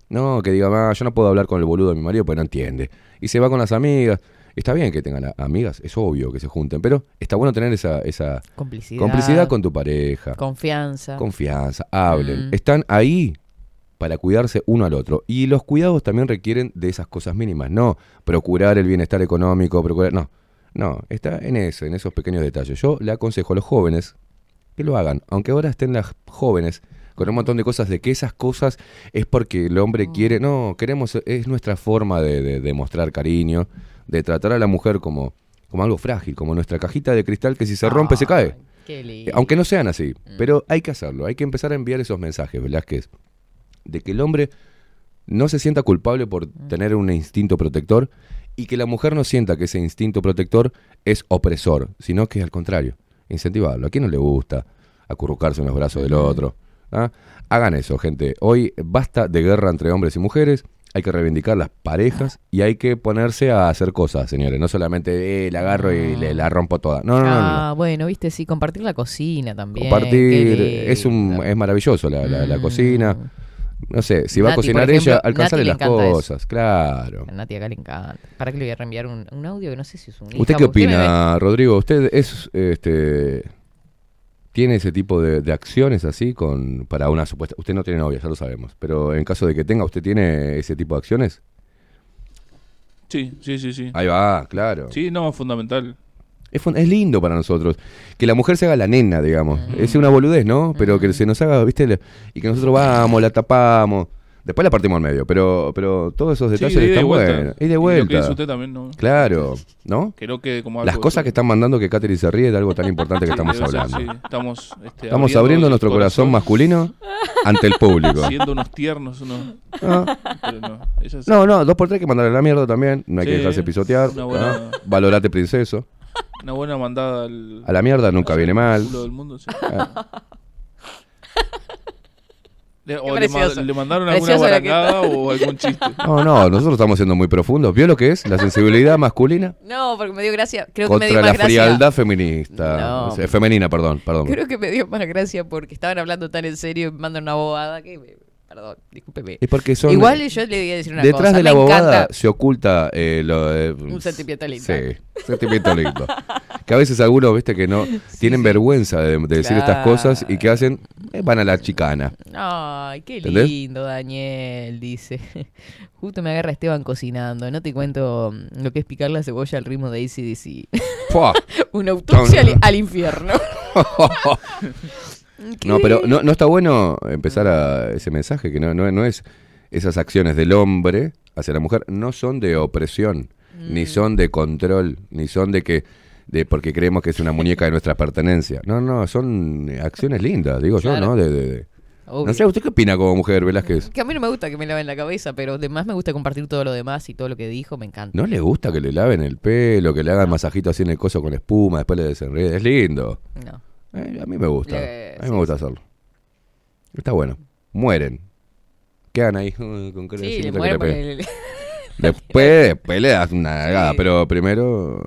No, que diga, "Ah, yo no puedo hablar con el boludo de mi marido porque no entiende. Y se va con las amigas. Está bien que tengan amigas, es obvio que se junten, pero está bueno tener esa, esa Complicidad. complicidad con tu pareja. Confianza. Confianza, hablen. Mm. Están ahí para cuidarse uno al otro. Y los cuidados también requieren de esas cosas mínimas. No procurar el bienestar económico, procurar. No, no, está en eso, en esos pequeños detalles. Yo le aconsejo a los jóvenes que lo hagan, aunque ahora estén las jóvenes con un montón de cosas de que esas cosas es porque el hombre quiere. No, queremos, es nuestra forma de, de- de mostrar cariño, de tratar a la mujer como, como algo frágil, como nuestra cajita de cristal que si se rompe se cae. Qué lindo. Aunque no sean así, pero hay que hacerlo, hay que empezar a enviar esos mensajes, Velázquez, de que el hombre no se sienta culpable por tener un instinto protector y que la mujer no sienta que ese instinto protector es opresor, sino que al contrario, incentivarlo. ¿A quién no le gusta acurrucarse en los brazos del otro? ¿Ah? Hagan eso, gente. Hoy basta de guerra entre hombres y mujeres. Hay que reivindicar las parejas y hay que ponerse a hacer cosas, señores. No solamente eh, la agarro y le, la rompo toda. No, no, no, no. Ah, bueno, viste, sí, compartir la cocina también. Compartir qué es un es maravilloso la, la- la Mm. cocina. No sé, si va a Nati, cocinar ejemplo, ella, alcanzarle las cosas, claro. A Nati acá le encanta. ¿Para qué le voy a reenviar un, un audio que no sé si es un ¿Usted hija, qué me opina, Rodrigo? ¿Usted es este tiene ese tipo de, de acciones así con para una supuesta usted no tiene novia, ya lo sabemos, pero en caso de que tenga, ¿usted tiene ese tipo de acciones? Sí, sí, sí, sí. Ahí va, claro. Sí, no, fundamental. Es, fun- es lindo para nosotros que la mujer se haga la nena, digamos. Mm. Es una boludez, ¿no? Pero que se nos haga, ¿viste? Y que nosotros vamos, la tapamos. Después la partimos al medio, pero pero todos esos Sí, detalles de están vuelta. buenos. Y de Y lo que vuelta. dice usted también, ¿no? Claro, ¿no? Que no quede como. Las cosas que están mandando que Catherine se ríe de algo tan importante que estamos hablando. sí. Estamos, este, Estamos abriendo nuestro corazón masculino ante el público. Siendo unos tiernos, unos... Ah. Pero no, es- No, no, dos por tres hay que mandarle a la mierda también. No hay que dejarse pisotear. buena- ¿no? Valorate, princeso. Una buena mandada al... A la mierda nunca viene mal. del mundo, sí. Ah. Le, o le, ma- le mandaron alguna barangada o algún chiste. No, no, nosotros estamos siendo muy profundos. ¿Vio lo que es la sensibilidad masculina? No, porque me dio gracia. Creo que me dio Contra más la gracia. frialdad feminista. No. O sea, femenina, perdón, perdón. Creo que me dio más gracia porque estaban hablando tan en serio y me mandan una bobada que. me- Perdón, discúlpeme. Es porque son. Igual yo le voy a decir una Detrás cosa. de la bobada encanta se oculta eh, lo, eh, un sentimiento lindo. Sí, sentimiento lindo. que a veces algunos, viste, que no tienen sí. vergüenza de, de decir estas cosas y que hacen, eh, van a la chicana. Ay, qué ¿Entendés? lindo, Daniel, dice. Justo me agarra Esteban cocinando. No te cuento mm, lo que es picar la cebolla al ritmo de ACDC. Una autopsia al, al infierno. No, pero no, no está bueno empezar a ese mensaje, que no, no, no es esas acciones del hombre hacia la mujer, no son de opresión. ni son de control, ni son de que de porque creemos que es una muñeca de nuestra pertenencia. No, no, son acciones lindas, digo Claro. yo, ¿no? De, de- de- Obvio. No sé, ¿usted qué opina como mujer, Velázquez? Que a mí no me gusta que me laven la cabeza, pero además me gusta compartir todo lo demás y todo lo que dijo, me encanta. ¿No le gusta que le laven el pelo, que le hagan masajito así en el coso con espuma, después le desenrede? Es lindo. No. Eh, a mí me gusta. Le- a mí sí, me gusta hacerlo. Está bueno. Mueren. Quedan ahí con Sí, le que mueren el... Después, después le das una nalgada, Sí. pero primero...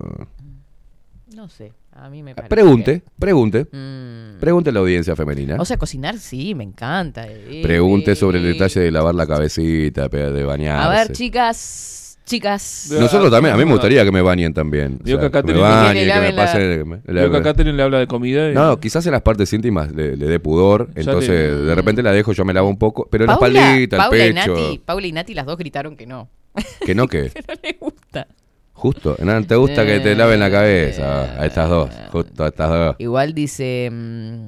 No sé, a mí me parece Pregunte, pregunte. que- Mm. Pregunte a la audiencia femenina. O sea, cocinar sí, me encanta. eh, Pregunte eh, sobre el detalle de lavar la cabecita, de de bañarse. A ver, chicas, chicas. Nosotros también, a mí me gustaría que me bañen también. O Digo sea, que acá que me bañen, Que que le me laven la- pasen... que acá le habla de comida y... No, quizás en las partes íntimas le, le dé pudor, Ya entonces le- de repente la dejo, yo me lavo un poco, pero en la Paula, espaldita, el Paula y pecho, Nati, Paula y Nati las dos gritaron que no. que no que, Que no les gusta. Justo, no, te gusta que te laven la cabeza, a estas dos, justo a estas dos. Igual dice. mm,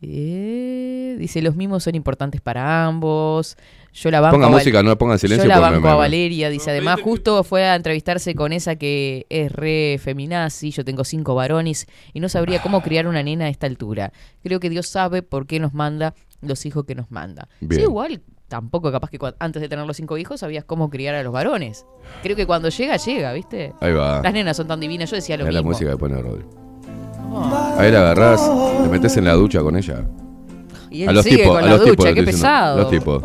eh, dice: Los mimos son importantes para ambos. Yo la banco. Ponga a música, no pongan silencio. Yo la me- banco a Valeria. Dice: Además, justo fue a entrevistarse con esa que es re feminazi. Yo tengo cinco varones y no sabría cómo criar una nena a esta altura. Creo que Dios sabe por qué nos manda los hijos que nos manda. Bien. Sí, igual. Tampoco capaz que antes de tener los cinco hijos sabías cómo criar a los varones. Creo que cuando llega, llega, ¿viste? Ahí va, Las nenas son tan divinas. Yo decía lo es la mismo. música que pone Rodri. Ahí la agarrás, te metes en la ducha con ella. Y él A los sigue tipos, con a la los ducha, tipos, qué estoy diciendo, pesado. Los tipos.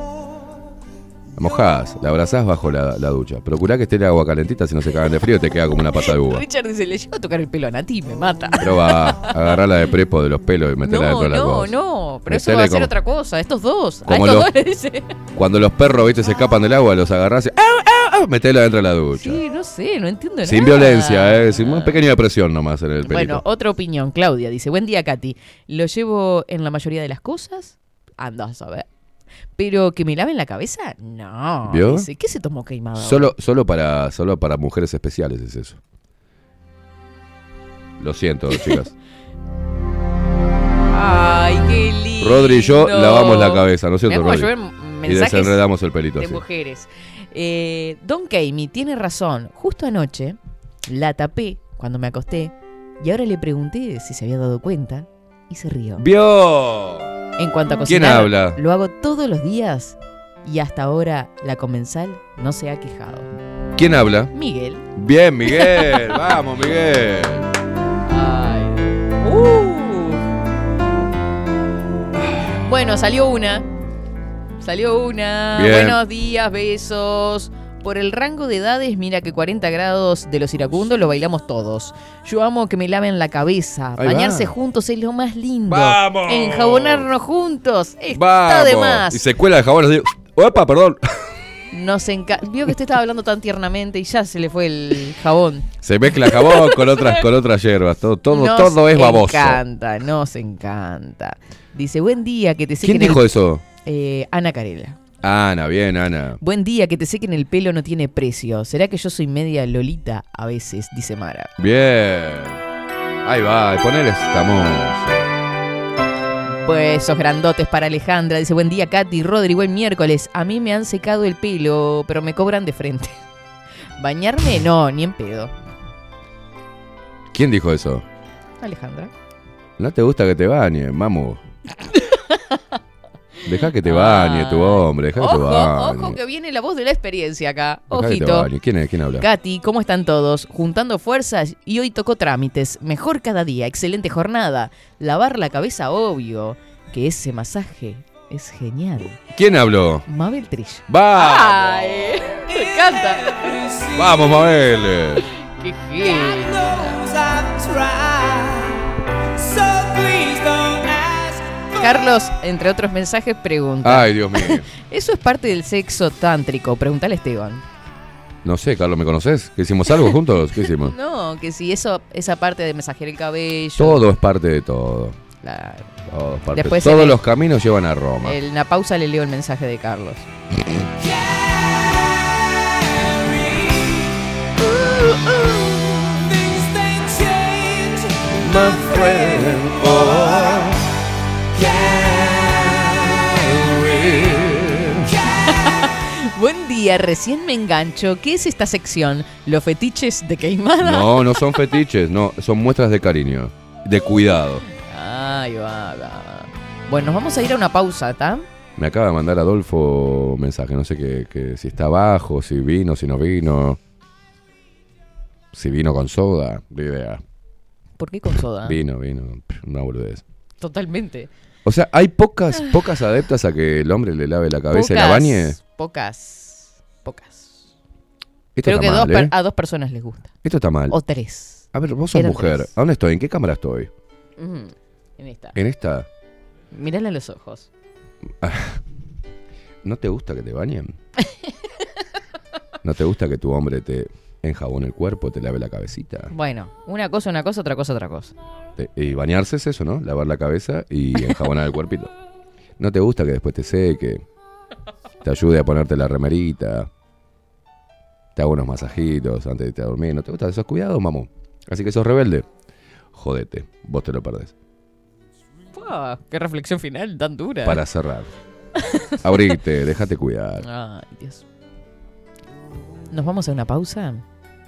Mojás, la abrazás bajo la, la ducha. Procurá que esté el agua calentita, si no se cagan de frío te queda como una pata de uva. Richard dice, le llevo a tocar el pelo a Nati, me mata. Pero va, agarrarla de prepo de los pelos y meterla No, dentro de la no, cosa. no, pero eso va a ser como- otra cosa, estos dos. A como estos los- dos le dice. Cuando los perros, viste, se escapan del agua, los agarrás y metela dentro de la ducha. Sí, no sé, no entiendo Sin nada. violencia, eh, sin una pequeña depresión nomás en el pelito. Bueno, otra opinión, Claudia dice, buen día, Katy. Lo llevo en la mayoría de las cosas, anda a saber. Pero que me laven la cabeza, no. ¿Vio? Dice, ¿qué se tomó queimado? Solo, solo, para, solo para mujeres especiales es eso. Lo siento, chicas. Ay, qué lindo. Rodri y yo lavamos la cabeza, ¿no es cierto, Rodri? Y desenredamos el pelito de así. mujeres. Eh, Don Keimi tiene razón. Justo anoche la tapé cuando me acosté y ahora le pregunté si se había dado cuenta y se rió. ¡Vio! En cuanto a ¿Quién cocinar, habla? lo hago todos los días y hasta ahora la comensal no se ha quejado. ¿Quién habla? Miguel. Bien, Miguel. Vamos, Miguel. Ay. Uh. Bueno, salió una. Salió una. Bien. Buenos días, besos. Por el rango de edades, mira que 40 grados de los iracundos lo bailamos todos. Yo amo que me laven la cabeza. Ahí Bañarse va. juntos es lo más lindo. ¡Vamos! Enjabonarnos juntos. Está Vamos. de más. Y se cuela el jabón así. ¡Opa, perdón! Nos enca- Vio que usted estaba hablando tan tiernamente y ya se le fue el jabón. Se mezcla jabón con otras, con otras hierbas. Todo, todo, Nos todo es baboso. encanta, nos encanta. Dice, buen día, que te ¿Quién dijo el... eso? Eh, Ana Carela. Ana, bien, Ana. Buen día, que te sequen el pelo no tiene precio. ¿Será que yo soy media lolita a veces? Dice Mara. Bien. Ahí va, ponele esta música. Pues esos grandotes para Alejandra. Dice, buen día, Katy, Rodri, buen miércoles. A mí me han secado el pelo, pero me cobran de frente. ¿Bañarme? No, ni en pedo. ¿Quién dijo eso? Alejandra. No te gusta que te bañe, mamu. Deja que te bañe tu hombre, deja que te bañe. ojo que viene la voz de la experiencia acá. Dejá que te Ojito. bañe. ¿Quién es? ¿Quién habla? Katy, ¿cómo están todos? Juntando fuerzas y hoy tocó trámites. Mejor cada día, excelente jornada. Lavar la cabeza, obvio. Que ese masaje es genial. ¿Quién habló? Mabel Trish. ¡Vamos! ¡Ay! Me encanta. ¡Vamos, Mabel! ¡Qué genio! Carlos, entre otros mensajes, pregunta. Ay, Dios mío. ¿Eso es parte del sexo tántrico? Pregúntale a Esteban. No sé, Carlos, ¿me conoces? ¿Que hicimos algo juntos? ¿Qué hicimos? No, que si eso, esa parte de masajear el cabello. Todo es parte de todo. Claro. Todo es parte. Después Todos el- los caminos llevan a Roma. En una pausa le leo el mensaje de Carlos. Buen día. recién me engancho. ¿Qué es esta sección? ¿Los fetiches de Queimada? No, no son fetiches, no, son muestras de cariño, de cuidado. Ay, va, va. Bueno, nos vamos a ir a una pausa, ¿está? Me acaba de mandar Adolfo un mensaje, no sé qué, que si está abajo, si vino, si no vino. Si vino con soda, ni idea. ¿Por qué con soda? Vino, vino, una boludez. Totalmente. O sea, hay pocas, pocas adeptas a que el hombre le lave la cabeza y la bañe. Pocas. Pocas. Esto Creo está que mal, dos per- ¿eh? a dos personas les gusta. Esto está mal. O tres. A ver, vos sos Eran mujer. tres. ¿A dónde estoy? ¿En qué cámara estoy? Ujú, En esta. En esta. Mírale a los ojos. ¿No te gusta que te bañen? ¿No te gusta que tu hombre te enjabone el cuerpo, te lave la cabecita? Bueno, una cosa, una cosa, otra cosa, otra cosa. Te- y bañarse es eso, ¿no? Lavar la cabeza y enjabonar el cuerpito. ¿No te gusta que después te seque? Te ayude a ponerte la remerita. Te haga unos masajitos antes de irte a dormir. ¿No te gusta esos cuidados, mamón? Así que sos rebelde. Jodete, vos te lo perdés. Fua, qué reflexión final tan dura. Para cerrar. Abrite, déjate cuidar. Ay, Dios. ¿Nos vamos a una pausa?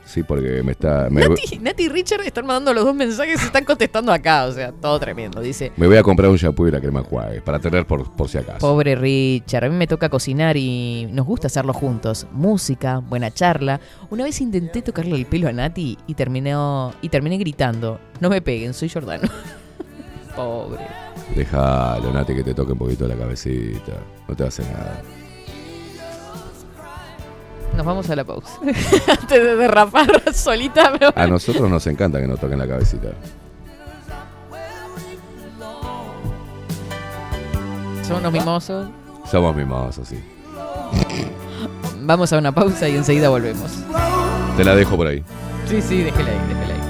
Sí, porque me está. Me, Nati, Nati y Richard están mandando los dos mensajes y están contestando acá. O sea, todo tremendo. Dice, me voy a comprar un shampoo y la crema enjuague para tener por, por si acaso. pobre Richard, a mí me toca cocinar y nos gusta hacerlo juntos. Música, buena charla. Una vez intenté tocarle el pelo a Nati y, terminó, y terminé gritando, no me peguen, soy Jordano. pobre. Déjalo, Nati, que te toque un poquito la cabecita. No te hace nada. Nos vamos a la pausa. Antes de derrapar solita. me voy. A nosotros nos encanta que nos toquen la cabecita. Son unos mimosos. Somos mimosos, sí. Vamos a una pausa y enseguida volvemos. Te la dejo por ahí. Sí, sí, déjela ahí, déjela ahí.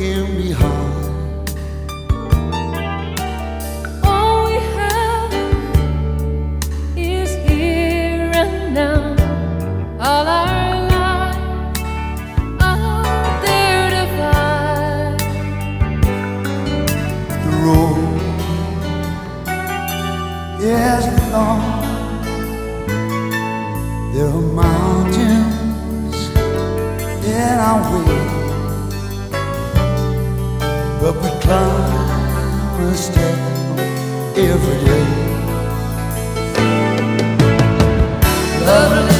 Looking behind. All we have is here and now. All our lives out there to find. The road is long. There are mountains in our way, but we climb a step every day. Love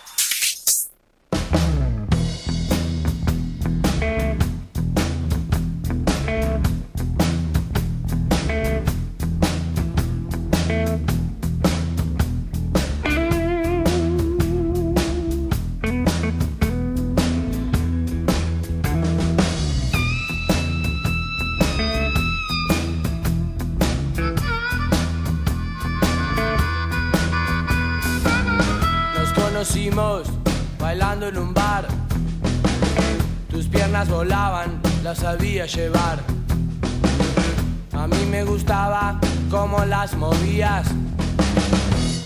Sabía llevar. A mí me gustaba cómo las movías.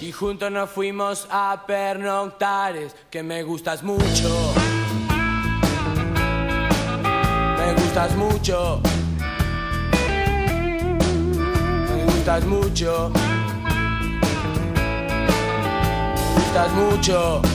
Y juntos nos fuimos a pernoctares, que me gustas mucho. Me gustas mucho. Me gustas mucho. Me gustas mucho.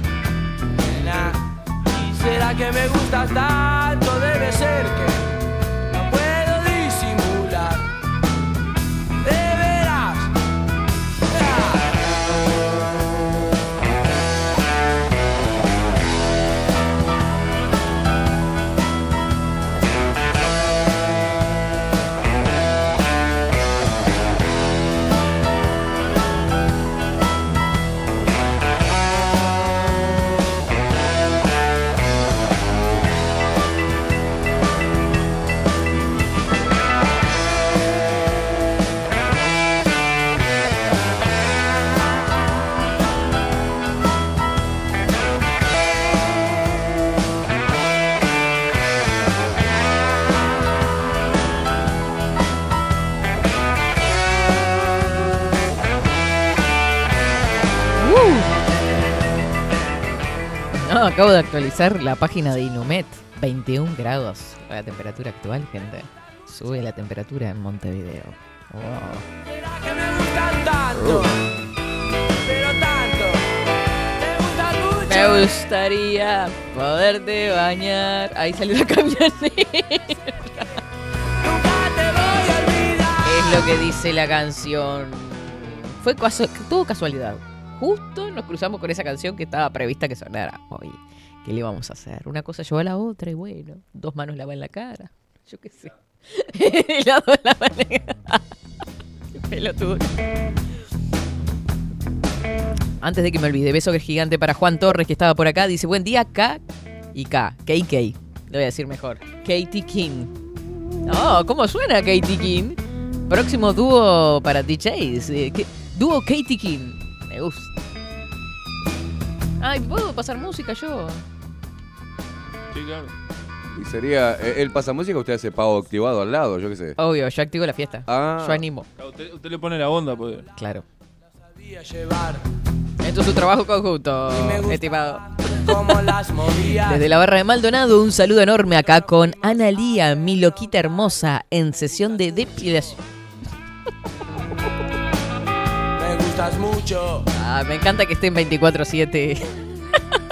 será que me gustas tanto? Debe ser que acabo de actualizar la página de Inumet. 21 grados la temperatura actual, gente. Sube la temperatura en Montevideo. Wow. me gustaría poderte bañar. Ahí salió la camioneta. Es lo que dice la canción. Fue casu- tuvo casualidad. Justo nos cruzamos con esa canción que estaba prevista que sonara hoy. ¿Qué le vamos a hacer? Una cosa llevó a la otra y bueno, dos manos lavan la cara. Yo qué sé. Y las dos lavan la cara. Pelotudo. Antes de que me olvide, beso gigante para Juan Torres que estaba por acá. Dice, buen día, K y K. KK. Le voy a decir mejor. Katie King. Oh, ¿cómo suena Katie King? Próximo dúo para DJs. eh. Dúo Katie King. Me gusta. Ay, ¿puedo pasar música yo? Sí, claro. Y sería, eh, él pasa música, usted hace pago activado al lado, yo qué sé. Obvio, yo activo la fiesta. Ah. Yo animo. Usted, usted le pone la onda, pues. Claro. llevar Esto es su trabajo conjunto, estimado. Desde la barra de Maldonado, un saludo enorme acá con Analía, mi loquita hermosa, en sesión de depilación. Me gustas mucho. Ah, me encanta que estén 24-7.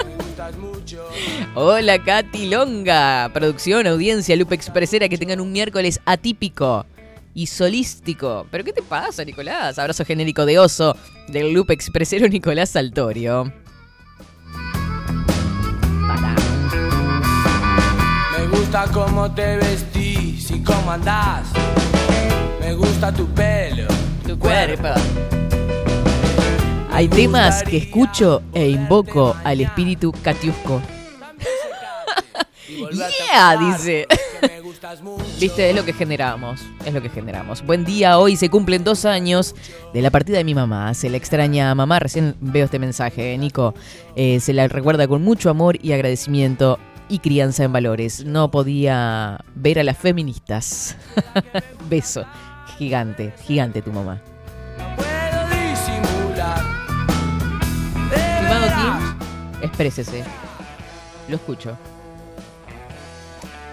Me gustas mucho. Hola, Katy Longa. Producción, audiencia, Lupe Expresera, que tengan un miércoles atípico y solístico. ¿Pero qué te pasa, Nicolás? Abrazo genérico de oso del Lupe Expresero Nicolás Saltorio. Me gusta cómo te vestís y cómo andás. Me gusta tu pelo, tu cuerpo. Hay temas que escucho e invoco al espíritu catiusco. yeah, dice. Viste, es lo que generamos. Es lo que generamos. Buen día, hoy se cumplen dos años de la partida de mi mamá. Se la extraña a mamá. Recién veo este mensaje, Nico. Eh, se la recuerda con mucho amor y agradecimiento y crianza en valores. No podía ver a las feministas. Beso. Gigante, gigante tu mamá. Exprésese. Lo escucho.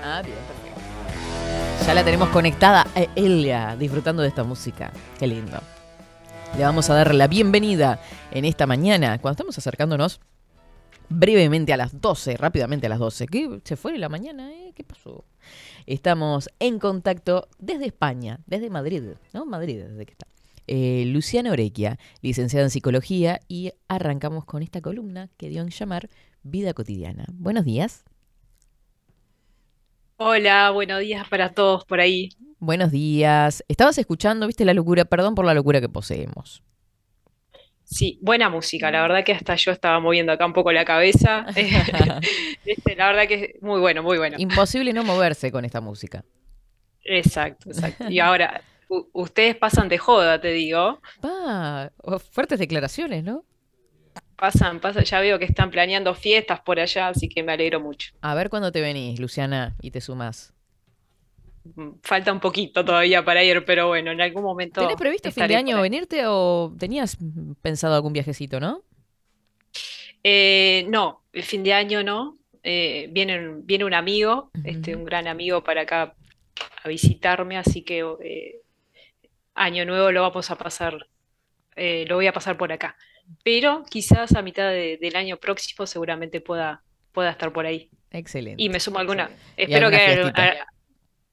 Ah, bien, perfecto. Ya la tenemos conectada a Elia, disfrutando de esta música. Qué lindo. Le vamos a dar la bienvenida en esta mañana, cuando estamos acercándonos brevemente a las 12, rápidamente a las 12. ¿Qué? ¿Se fue la mañana? eh? ¿Qué pasó? Estamos en contacto desde España, desde Madrid, ¿no? Madrid, desde que está. Eh, Luciana Orequia, licenciada en psicología, y arrancamos con esta columna que dio en llamar Vida Cotidiana. Buenos días. Hola, buenos días para todos por ahí. Buenos días. Estabas escuchando, viste la locura, perdón por la locura que poseemos. Sí, buena música, la verdad que hasta yo estaba moviendo acá un poco la cabeza. Este, la verdad que es muy bueno, muy bueno. Imposible no moverse con esta música. Exacto, exacto. Y ahora, u- ustedes pasan de joda, te digo. Pa, oh, fuertes declaraciones, ¿no? Pasan, pasan, ya veo que están planeando fiestas por allá, así que me alegro mucho. A ver cuándo te venís, Luciana, y te sumás. mm, falta un poquito todavía para ir, pero bueno, en algún momento. ¿Tenés previsto fin de año venirte o tenías pensado algún viajecito, no? Eh, no, el fin de año no. Eh, viene, un- viene un amigo, este, un gran amigo para acá a visitarme, así que eh, año nuevo lo vamos a pasar, eh, lo voy a pasar por acá. Pero quizás a mitad de- del año próximo seguramente pueda, pueda estar por ahí. Excelente. Y me sumo a alguna. Espero que alguna haya, fiestita.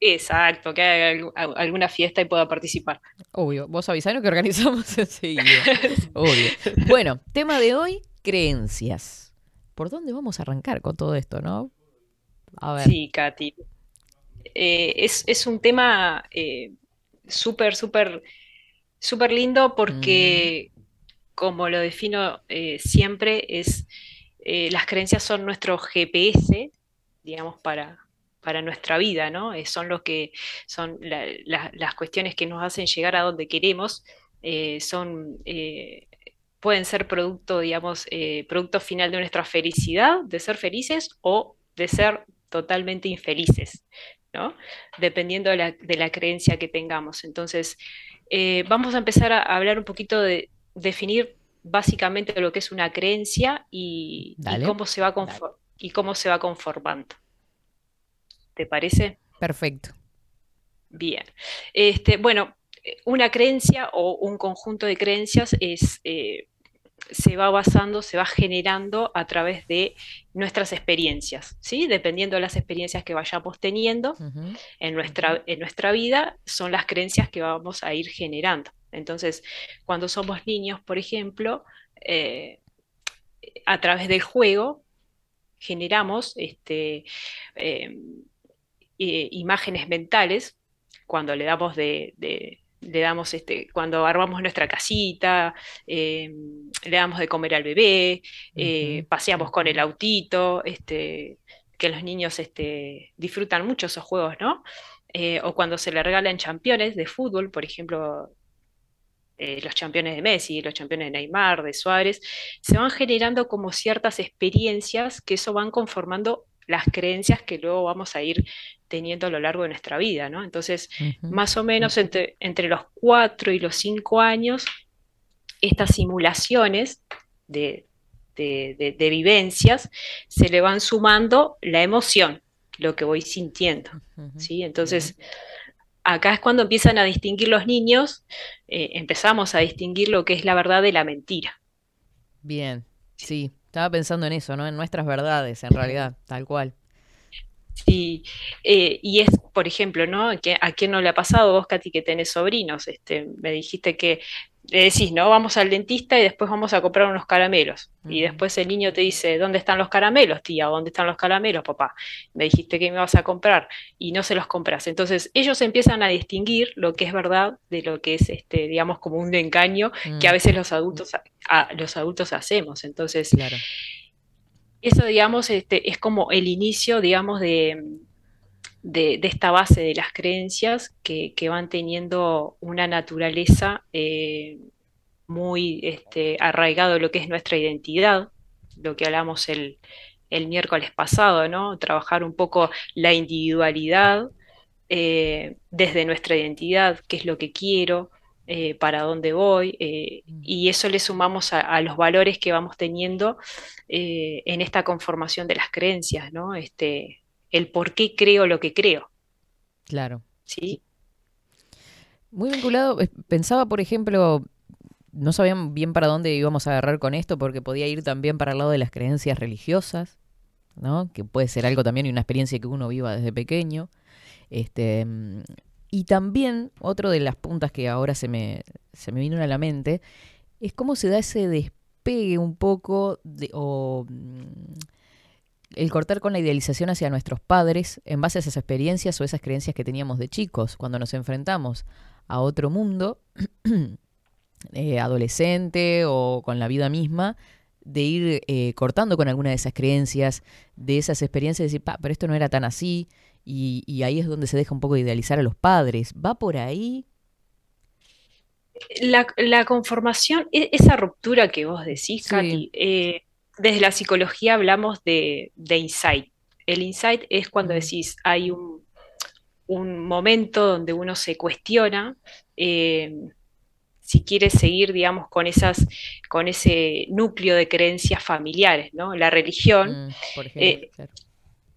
exacto, que haya algu- a- alguna fiesta y pueda participar. Obvio, vos avisanos que organizamos enseguida. Obvio. Bueno, tema de hoy, creencias. ¿Por dónde vamos a arrancar con todo esto, no? A ver. Sí, Katy. Eh, es, es un tema eh, súper, súper, súper lindo porque, como lo defino eh, siempre, es eh, las creencias son nuestro GPS, digamos, para, para nuestra vida, ¿no? Eh, son lo que son la- la- las cuestiones que nos hacen llegar a donde queremos, son pueden ser producto, digamos, producto final de nuestra felicidad, de ser felices o de ser totalmente infelices, ¿no? Dependiendo de la, de la creencia que tengamos. Entonces, eh, vamos a empezar a hablar un poquito de definir básicamente lo que es una creencia y, cómo se va y cómo se va conformando. ¿Te parece? Perfecto. Bien. Este, bueno, eh, una creencia o un conjunto de creencias es, eh, se va basando, se va generando a través de nuestras experiencias, ¿sí? Dependiendo de las experiencias que vayamos teniendo en nuestra, en nuestra vida, son las creencias que vamos a ir generando. Entonces, cuando somos niños, por ejemplo, eh, a través del juego generamos este, eh, eh, imágenes mentales cuando le damos de, de- le damos este, cuando armamos nuestra casita, eh, le damos de comer al bebé, eh, paseamos con el autito, este, que los niños este, disfrutan mucho esos juegos, ¿no? Eh, o cuando se le regalan championes de fútbol, por ejemplo, los campeones de Messi, los campeones de Neymar, de Suárez, se van generando como ciertas experiencias que eso van conformando las creencias que luego vamos a ir teniendo a lo largo de nuestra vida, ¿no? Entonces, más o menos entre, entre los 4 y los 5 años, estas simulaciones de, de- de- de vivencias se le van sumando la emoción, lo que voy sintiendo, ¿sí? Entonces, acá es cuando empiezan a distinguir los niños, eh, empezamos a distinguir lo que es la verdad de la mentira. Bien, sí. Estaba pensando en eso, ¿no? En nuestras verdades, en realidad, tal cual. Sí, eh, y es, por ejemplo, ¿no? ¿A quién no le ha pasado vos, Katy, que tenés sobrinos? Este, me dijiste que le decís, ¿no? Vamos al dentista y después vamos a comprar unos caramelos. Y después el niño te dice, ¿dónde están los caramelos, tía? ¿Dónde están los caramelos, papá? Me dijiste que me ibas a comprar y no se los compras. Entonces, ellos empiezan a distinguir lo que es verdad de lo que es, este, digamos, como un engaño que a Mm. veces los adultos, a- los adultos hacemos. Entonces, Claro. Eso, digamos, este, es como el inicio, digamos, de, de, esta base de las creencias que, que van teniendo una naturaleza eh, muy este, arraigado lo que es nuestra identidad, lo que hablamos el, el miércoles pasado, ¿no? Trabajar un poco la individualidad eh, desde nuestra identidad, qué es lo que quiero, eh, para dónde voy, eh, y eso le sumamos a, a los valores que vamos teniendo eh, en esta conformación de las creencias, ¿no? Este, el por qué creo lo que creo, Claro. ¿sí? Muy vinculado, pensaba, por ejemplo, no sabían bien para dónde íbamos a agarrar con esto, porque podía ir también para el lado de las creencias religiosas, ¿no? Que puede ser algo también y una experiencia que uno viva desde pequeño. Este, mm, y también, otro de las puntas que ahora se me, se me vino a la mente, es cómo se da ese despegue un poco de, o mm, el cortar con la idealización hacia nuestros padres en base a esas experiencias o esas creencias que teníamos de chicos, cuando nos enfrentamos a otro mundo, eh, adolescente o con la vida misma, de ir eh, cortando con alguna de esas creencias, de esas experiencias, y decir, pa, pero esto no era tan así, y, y ahí es donde se deja un poco de idealizar a los padres. ¿Va por ahí? La, la conformación, e- esa ruptura que vos decís, Katy, eh, desde la psicología hablamos de, de insight. El insight es cuando decís, hay un, un momento donde uno se cuestiona eh, si quiere seguir, digamos, con esas, con ese núcleo de creencias familiares, ¿no? La religión. Mm, por ejemplo, eh, claro.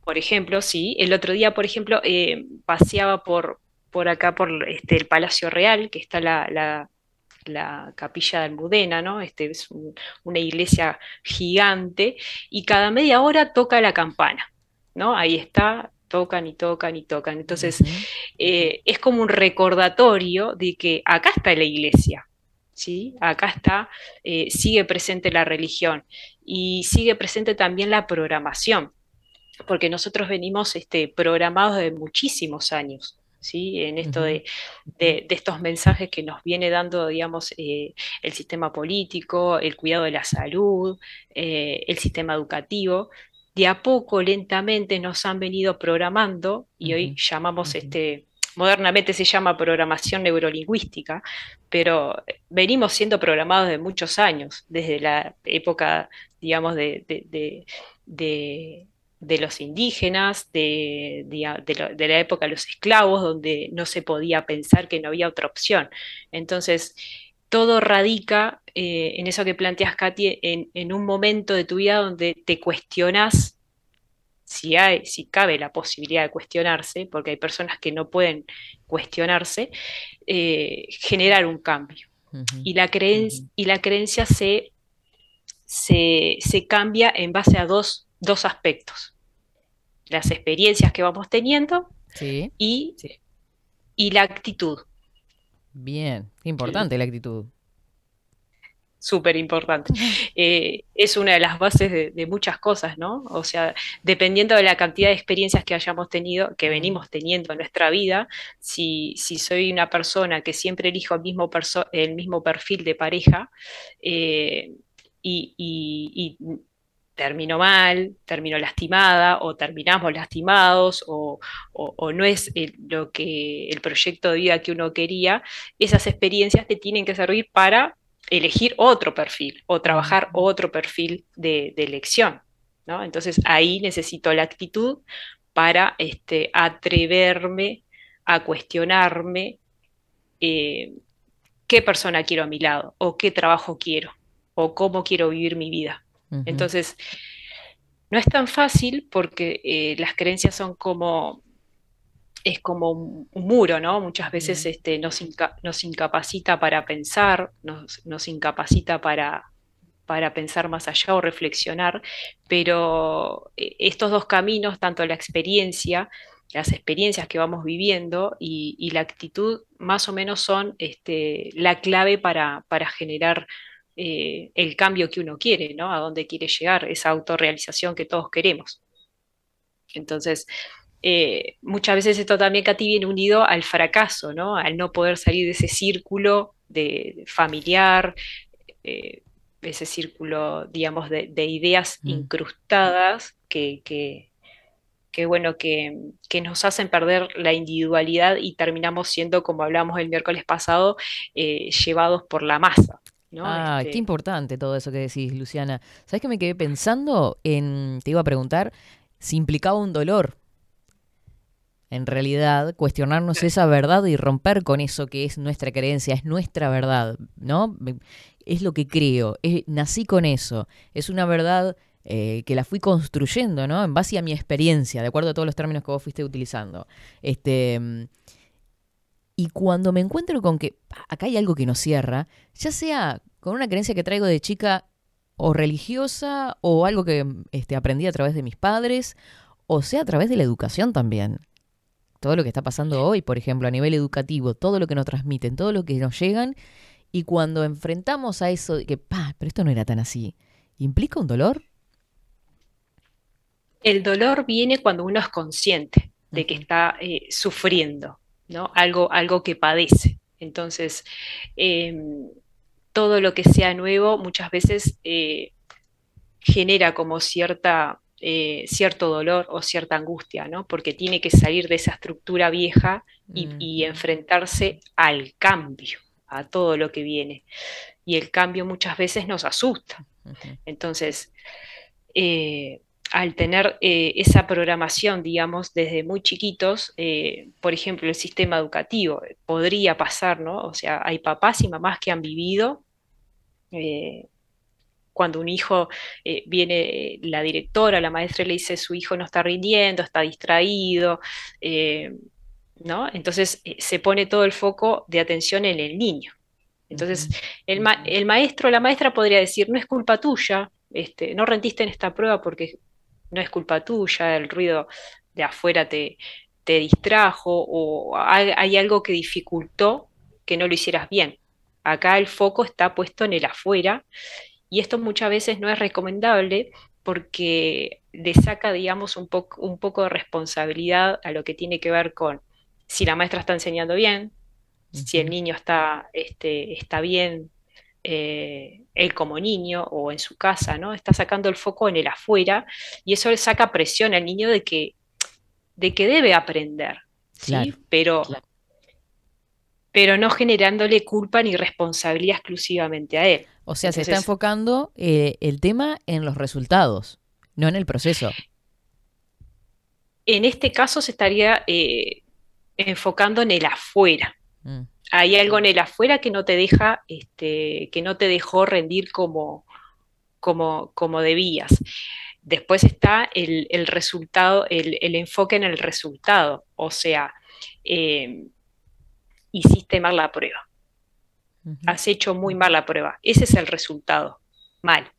Por ejemplo, sí. El otro día, por ejemplo, eh, paseaba por, por acá, por este, el Palacio Real, que está la, la- la capilla de Almudena, ¿no? Este es un- una iglesia gigante, y cada media hora toca la campana, ¿no? Ahí está, tocan y tocan y tocan. Entonces, eh, es como un recordatorio de que acá está la iglesia, ¿sí? Acá está, eh, sigue presente la religión y sigue presente también la programación porque nosotros venimos este, programados de muchísimos años, ¿sí? En esto de, de- de estos mensajes que nos viene dando, digamos, eh, el sistema político, el cuidado de la salud, eh, el sistema educativo. De a poco, lentamente, nos han venido programando y hoy llamamos este, modernamente se llama programación neurolingüística, pero venimos siendo programados de muchos años, desde la época, digamos, de, de- de- los indígenas, de, de- de la, de la época de los esclavos, donde no se podía pensar que no había otra opción. Entonces, todo radica eh, en eso que planteas, Katy, en, en un momento de tu vida donde te cuestionas si hay, si cabe la posibilidad de cuestionarse, porque hay personas que no pueden cuestionarse, eh, generar un cambio. Y la, creen- y la creencia se, se, se cambia en base a dos, dos aspectos. Las experiencias que vamos teniendo Sí. y, y la actitud. Bien, importante la actitud. súper importante. Eh, es una de las bases de, de muchas cosas, ¿no? O sea, dependiendo de la cantidad de experiencias que hayamos tenido, que venimos teniendo en nuestra vida, si, si soy una persona que siempre elijo el mismo, perso- el mismo perfil de pareja eh, y, y- y termino mal, termino lastimada o terminamos lastimados o, o- o no es el, lo que, el proyecto de vida que uno quería, esas experiencias te tienen que servir para elegir otro perfil o trabajar otro perfil de, de elección. ¿no? Entonces ahí necesito la actitud para este, atreverme a cuestionarme eh, qué persona quiero a mi lado o qué trabajo quiero o cómo quiero vivir mi vida. Entonces, no es tan fácil porque eh, las creencias son como, es como un, un muro, ¿no? Muchas veces este, nos, inca- nos incapacita para pensar, nos, nos incapacita para, para pensar más allá o reflexionar, pero eh, estos dos caminos, tanto la experiencia, las experiencias que vamos viviendo y, y la actitud, más o menos son este, la clave para, para generar eh, el cambio que uno quiere, ¿no? A dónde quiere llegar, esa autorrealización que todos queremos. Entonces, eh, muchas veces esto también, Katy, viene unido al fracaso, ¿no? Al no poder salir de ese círculo de, familiar, eh, ese círculo, digamos, de, de ideas incrustadas que, que, que, bueno, que, que nos hacen perder la individualidad y terminamos siendo, como hablamos el miércoles pasado, eh, llevados por la masa. ¿No? Ah, Este, qué importante todo eso que decís, Luciana. ¿Sabes que me quedé pensando en, te iba a preguntar, si implicaba un dolor? En realidad, cuestionarnos esa verdad y romper con eso que es nuestra creencia, es nuestra verdad, ¿no? Es lo que creo, es- nací con eso, es una verdad eh, que la fui construyendo, ¿no? En base a mi experiencia, de acuerdo a todos los términos que vos fuiste utilizando. Este, y cuando me encuentro con que acá hay algo que nos cierra, ya sea con una creencia que traigo de chica o religiosa o algo que este, aprendí a través de mis padres, o sea a través de la educación también. Todo lo que está pasando hoy, por ejemplo, a nivel educativo, todo lo que nos transmiten, todo lo que nos llegan, y cuando enfrentamos a eso de que, pa, pero esto no era tan así, ¿implica un dolor? El dolor viene cuando uno es consciente de que está eh, sufriendo, ¿no? Algo, algo que padece. Entonces, em, todo lo que sea nuevo muchas veces eh, genera como cierta, eh, cierto dolor o cierta angustia, ¿no? Porque tiene que salir de esa estructura vieja y, y enfrentarse al cambio, a todo lo que viene. Y el cambio muchas veces nos asusta. Entonces, eh, al tener eh, esa programación, digamos, desde muy chiquitos, eh, por ejemplo, el sistema educativo, podría pasar, ¿no? O sea, hay papás y mamás que han vivido eh, cuando un hijo eh, viene eh, la directora, la maestra le dice su hijo no está rindiendo, está distraído, eh, ¿no? Entonces eh, se pone todo el foco de atención en el niño. Entonces el, ma- el maestro o la maestra podría decir, no es culpa tuya, este, no rendiste en esta prueba porque no es culpa tuya, el ruido de afuera te, te distrajo o hay, hay algo que dificultó que no lo hicieras bien. Acá el foco está puesto en el afuera y esto muchas veces no es recomendable porque le saca, digamos, un poco, un poco de responsabilidad a lo que tiene que ver con si la maestra está enseñando bien, si el niño está, este, está bien, eh, él como niño o en su casa, ¿no? Está sacando el foco en el afuera y eso le saca presión al niño de que, de que debe aprender, ¿sí? Claro, Pero, pero no generándole culpa ni responsabilidad exclusivamente a él. O sea, se está enfocando eh, el tema en los resultados, no en el proceso. en este caso se estaría eh, enfocando en el afuera. Mm. Hay algo en el afuera que no te deja, este, que no te dejó rendir como, como, como debías. Después está el, el resultado, el, el enfoque en el resultado. O sea, eh, hiciste mal la prueba. Has hecho muy mal la prueba. Ese es el resultado. Mal.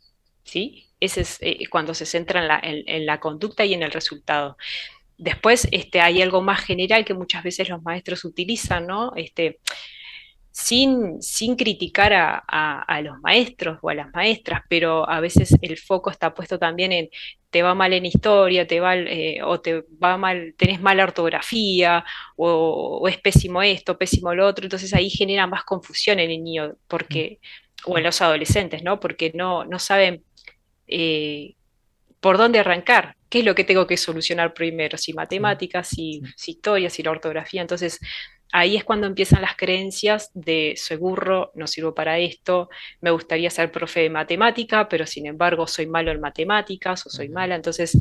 ¿Sí? Ese es eh, cuando se centra en la, en- en la conducta y en el resultado. Después este, hay algo más general que muchas veces los maestros utilizan, ¿no? Este, sin, sin criticar a, a- a los maestros o a las maestras, pero a veces el foco está puesto también en te va mal en historia, te va, eh, o te va mal, tenés mala ortografía, o, o es pésimo esto, pésimo lo otro, entonces ahí genera más confusión en el niño, porque, o en los adolescentes, ¿no? Porque no, no saben eh, por dónde arrancar, qué es lo que tengo que solucionar primero, si matemáticas, si, si historia, si la ortografía. Entonces, ahí es cuando empiezan las creencias de soy burro, no sirvo para esto, me gustaría ser profe de matemática, pero sin embargo soy malo en matemáticas o soy mala. Entonces,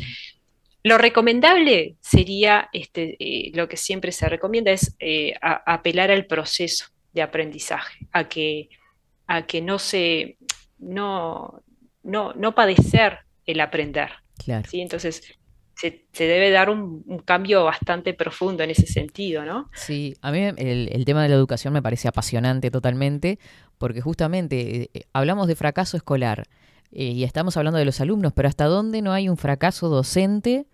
lo recomendable sería, este, eh, lo que siempre se recomienda es eh, a- apelar al proceso de aprendizaje, a que, a que no se, no, no, no padecer el aprender. Claro. ¿sí? Entonces, se, se debe dar un, un cambio bastante profundo en ese sentido, ¿no? Sí, a mí el, el tema de la educación me parece apasionante totalmente, porque justamente eh, eh, hablamos de fracaso escolar eh, y estamos hablando de los alumnos, pero ¿hasta dónde no hay un fracaso docente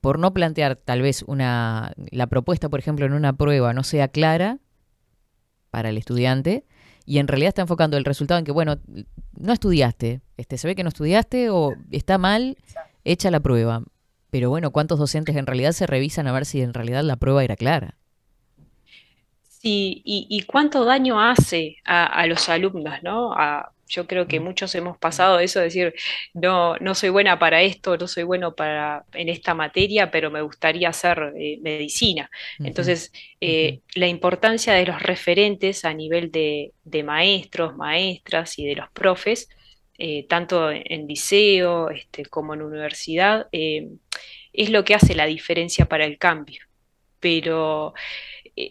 por no plantear tal vez una, la propuesta, por ejemplo, en una prueba no sea clara para el estudiante y en realidad está enfocando el resultado en que, bueno, no estudiaste, este, se ve que no estudiaste o está mal hecha la prueba. Pero bueno, ¿cuántos docentes en realidad se revisan a ver si en realidad la prueba era clara? Sí, y, y cuánto daño hace a, a los alumnos, ¿no? A- yo creo que muchos hemos pasado de eso, de decir, no, no soy buena para esto, no soy bueno para en esta materia, pero me gustaría hacer eh, medicina. Entonces, eh, la importancia de los referentes a nivel de, de maestros, maestras y de los profes, eh, tanto en, liceo este, como en universidad, es lo que hace la diferencia para el cambio. Pero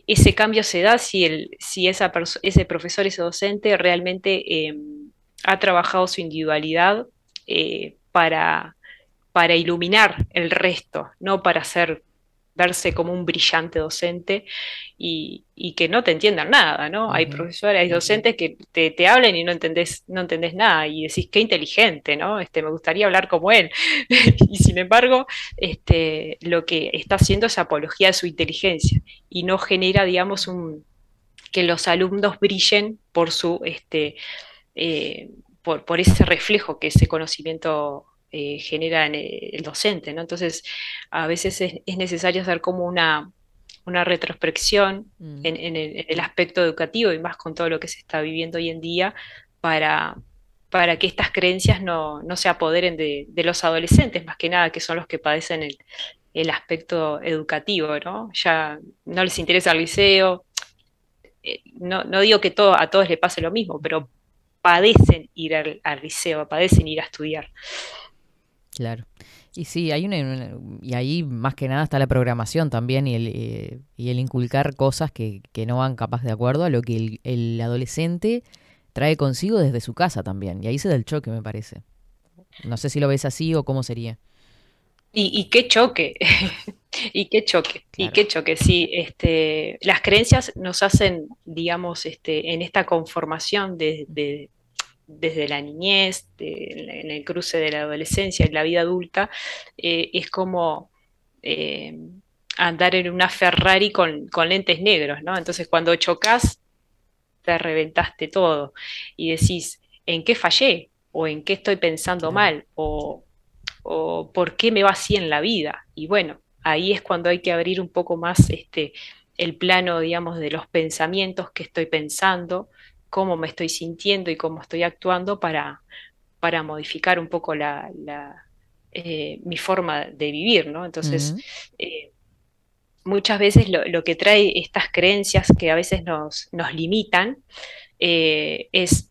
ese cambio se da si, el, si esa ese profesor, ese docente realmente eh, ha trabajado su individualidad eh, para, para iluminar el resto, no para hacer verse como un brillante docente y, y que no te entiendan nada, ¿no? Hay profesores, hay docentes que te, te hablan y no entendés, no entendés nada y decís qué inteligente, ¿no? Este, me gustaría hablar como él. y sin embargo, este, lo que está haciendo es apología de su inteligencia y no genera, digamos, un, que los alumnos brillen por su, este, eh, por, por ese reflejo que ese conocimiento eh, genera en el, el docente, ¿no? Entonces, a veces es, es necesario hacer como una, una retrospección en, en el, en el aspecto educativo y más con todo lo que se está viviendo hoy en día para, para que estas creencias no, no se apoderen de, de los adolescentes, más que nada, que son los que padecen el, el aspecto educativo, ¿no? Ya no les interesa el liceo, eh, no, no digo que todo, a todos les pase lo mismo, pero padecen ir al, al liceo, padecen ir a estudiar. Claro. Y sí, hay una, una- y ahí más que nada está la programación también y el, eh, y el inculcar cosas que, que no van capaz de acuerdo a lo que el, el adolescente trae consigo desde su casa también. Y ahí se da el choque, me parece. No sé si lo ves así o cómo sería. Y, y qué choque, y qué choque, y qué choque, sí, este, las creencias nos hacen, digamos, este, en esta conformación de- de- desde la niñez, de- en el cruce de la adolescencia y la vida adulta, eh, es como eh, andar en una Ferrari con, con lentes negros, ¿no? Entonces cuando chocas, te reventaste todo y decís, ¿en qué fallé? ¿O en qué estoy pensando mal? ¿O, o por qué me va así en la vida. Y bueno, ahí es cuando hay que abrir un poco más este, el plano, digamos, de los pensamientos que estoy pensando, cómo me estoy sintiendo y cómo estoy actuando para, para modificar un poco la, la, eh, mi forma de vivir, ¿no? Entonces, eh, muchas veces lo, lo que trae estas creencias que a veces nos, nos limitan eh, es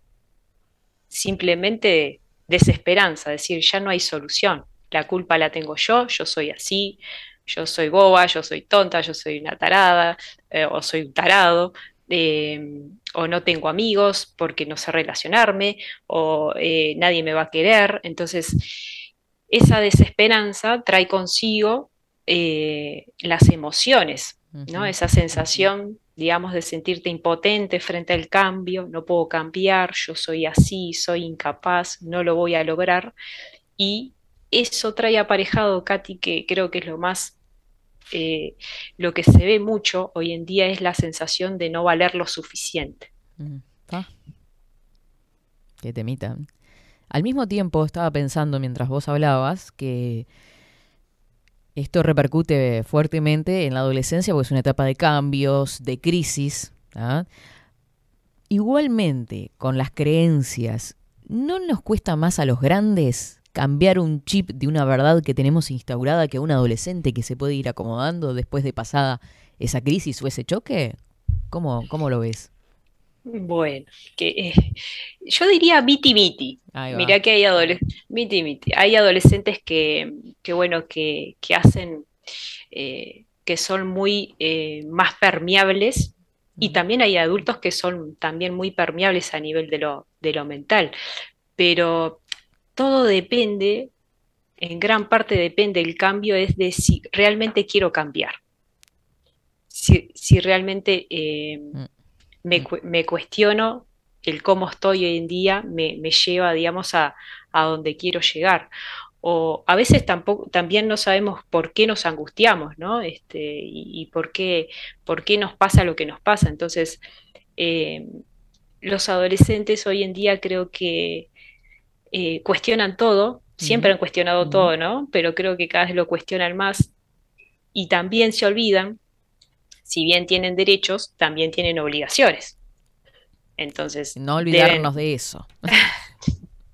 simplemente desesperanza, decir, ya no hay solución, la culpa la tengo yo, yo soy así, yo soy boba, yo soy tonta, yo soy una tarada, o soy un tarado, eh, o no tengo amigos porque no sé relacionarme, o eh, nadie me va a querer. Entonces, esa desesperanza trae consigo eh, las emociones, ¿no? Esa sensación, digamos, de sentirte impotente frente al cambio, no puedo cambiar, yo soy así, soy incapaz, no lo voy a lograr. Y eso trae aparejado, Katy, que creo que es lo más, eh, lo que se ve mucho hoy en día es la sensación de no valer lo suficiente. Mm, ah. Qué temita. Al mismo tiempo estaba pensando mientras vos hablabas que esto repercute fuertemente en la adolescencia porque es una etapa de cambios, de crisis. ¿ah? Igualmente, con las creencias, ¿no nos cuesta más a los grandes cambiar un chip de una verdad que tenemos instaurada que a un adolescente que se puede ir acomodando después de pasada esa crisis o ese choque? ¿Cómo, cómo lo ves? Bueno, que eh, yo diría miti miti. Mirá que hay miti. Hay adolescentes que, que bueno, que, que hacen, eh, que son muy eh, más permeables y también hay adultos que son también muy permeables a nivel de lo, de lo mental. Pero todo depende, en gran parte depende el cambio, es de si realmente quiero cambiar. Si, si realmente eh, me, cu- me cuestiono el cómo estoy hoy en día, me, me lleva, digamos, a, a donde quiero llegar. O a veces tampoco, también no sabemos por qué nos angustiamos, ¿no? Este, y, y por qué, por qué nos pasa lo que nos pasa. Entonces, eh, los adolescentes hoy en día creo que eh, cuestionan todo, siempre han cuestionado todo, ¿no? Pero creo que cada vez lo cuestionan más y también se olvidan, si bien tienen derechos, también tienen obligaciones. Entonces, No deben- olvidarnos de eso.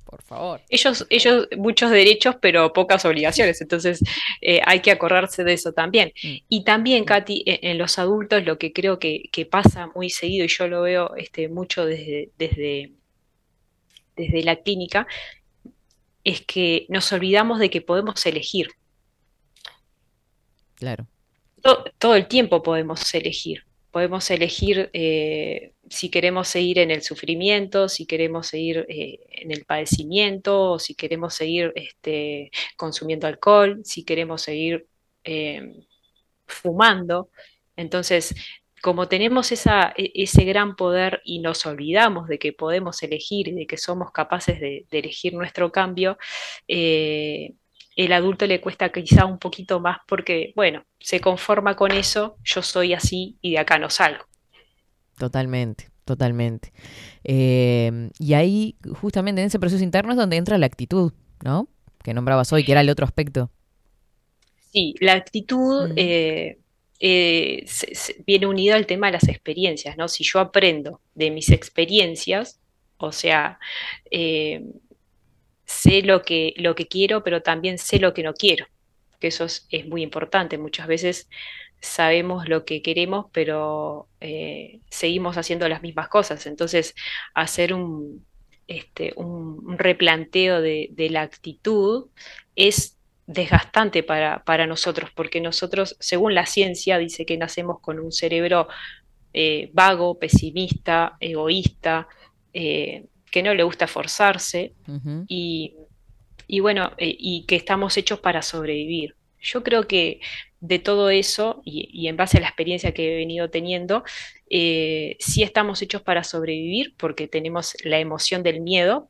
Por favor. ellos, ellos muchos derechos, pero pocas obligaciones. Entonces, eh, hay que acordarse de eso también. Mm. Y también, Katy, en, en los adultos lo que creo que, que pasa muy seguido, y yo lo veo este, mucho desde, desde, desde la clínica, es que nos olvidamos de que podemos elegir. Claro. To- todo el tiempo podemos elegir. Podemos elegir eh, si queremos seguir en el sufrimiento, si queremos seguir eh, en el padecimiento, o si queremos seguir este, consumiendo alcohol, si queremos seguir eh, fumando. Entonces, como tenemos esa, e- ese gran poder y nos olvidamos de que podemos elegir y de que somos capaces de, de elegir nuestro cambio, eh, el adulto le cuesta quizá un poquito más porque, bueno, se conforma con eso, yo soy así y de acá no salgo. Totalmente, totalmente. Eh, y ahí, justamente en ese proceso interno es donde entra la actitud, ¿no? Que nombrabas hoy, que era el otro aspecto. Sí, la actitud Mm. eh, eh, viene unida al tema de las experiencias, ¿no? Si yo aprendo de mis experiencias, o sea, eh, sé lo que, lo que quiero, pero también sé lo que no quiero, que eso es, es muy importante. Muchas veces sabemos lo que queremos, pero eh, seguimos haciendo las mismas cosas. Entonces, hacer un, este, un, un replanteo de, de la actitud es desgastante para, para nosotros, porque nosotros, según la ciencia, dice que nacemos con un cerebro eh, vago, pesimista, egoísta, eh, que no le gusta esforzarse Ujú. y, y bueno, eh, y que estamos hechos para sobrevivir. Yo creo que de todo eso, y, y en base a la experiencia que he venido teniendo, sí estamos hechos para sobrevivir porque tenemos la emoción del miedo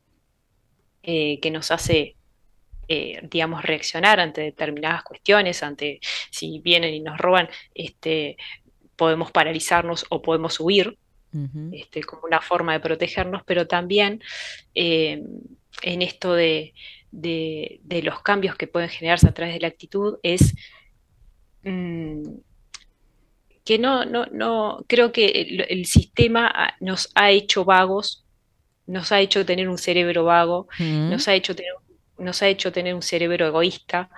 que nos hace, eh, digamos, reaccionar ante determinadas cuestiones, ante si vienen y nos roban, este, podemos paralizarnos o podemos huir este, como una forma de protegernos, pero también eh, en esto de, de- de los cambios que pueden generarse a través de la actitud es mm, que no, no, no, creo que el, el sistema nos ha hecho vagos, nos ha hecho tener un cerebro vago, nos ha hecho tener, nos ha hecho tener un cerebro egoísta,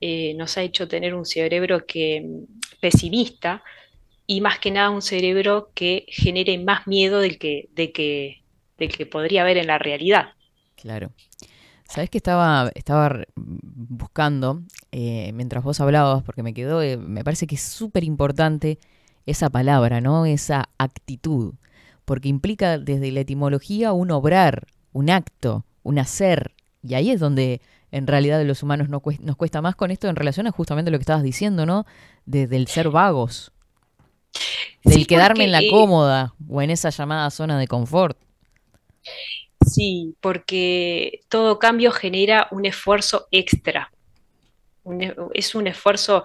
eh, nos ha hecho tener un cerebro que, mm, pesimista y más que nada un cerebro que genere más miedo del que, de que, que podría haber en la realidad. Claro. Sabes que estaba, estaba re- buscando eh, mientras vos hablabas, porque me quedó, eh, me parece que es súper importante esa palabra, ¿no? Esa actitud, porque implica desde la etimología un obrar, un acto, un hacer, y ahí es donde en realidad los humanos no nos cuesta más con esto en relación a justamente lo que estabas diciendo, ¿no? Desde el ser vagos, del Sí, quedarme en la cómoda o en esa llamada zona de confort. Sí, porque todo cambio genera un esfuerzo extra. Un e- es un esfuerzo,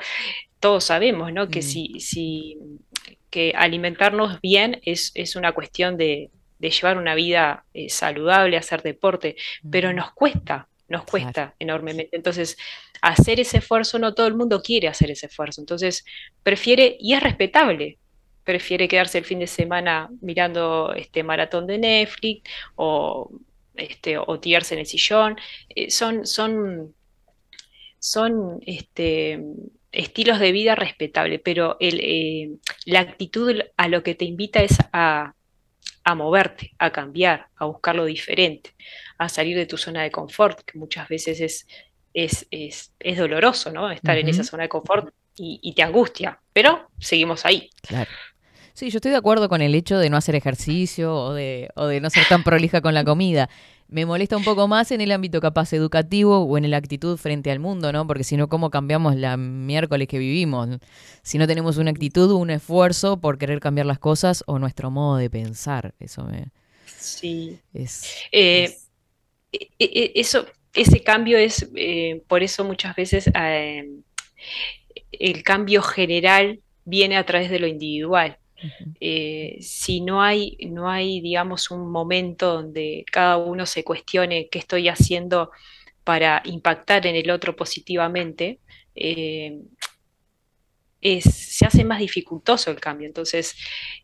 todos sabemos, ¿no? Que Mm. si, si que alimentarnos bien es, es una cuestión de, de llevar una vida eh, saludable, hacer deporte, pero nos cuesta, nos Claro. cuesta enormemente. Entonces, hacer ese esfuerzo, no todo el mundo quiere hacer ese esfuerzo. Entonces, prefiere, y es respetable, prefiere quedarse el fin de semana mirando este maratón de Netflix o, este, o tirarse en el sillón. Eh, son, son, son este, estilos de vida respetables, pero el, eh, la actitud a lo que te invita es a, a moverte, a cambiar, a buscar lo diferente, a salir de tu zona de confort, que muchas veces es, es, es, es doloroso, ¿no? Estar en esa zona de confort y, y te angustia, pero seguimos ahí. Claro. Sí, yo estoy de acuerdo con el hecho de no hacer ejercicio o de, o de no ser tan prolija con la comida. Me molesta un poco más en el ámbito capaz educativo o en la actitud frente al mundo, ¿no? Porque si no, ¿cómo cambiamos la miércoles que vivimos? Si no tenemos una actitud, un esfuerzo por querer cambiar las cosas o nuestro modo de pensar. Eso me Sí. es. Eh, es- e- e- eso, ese cambio es, eh, por eso muchas veces eh, el cambio general viene a través de lo individual. Eh, si no hay, no hay, digamos, un momento donde cada uno se cuestione qué estoy haciendo para impactar en el otro positivamente, eh, es- se hace más dificultoso el cambio. Entonces,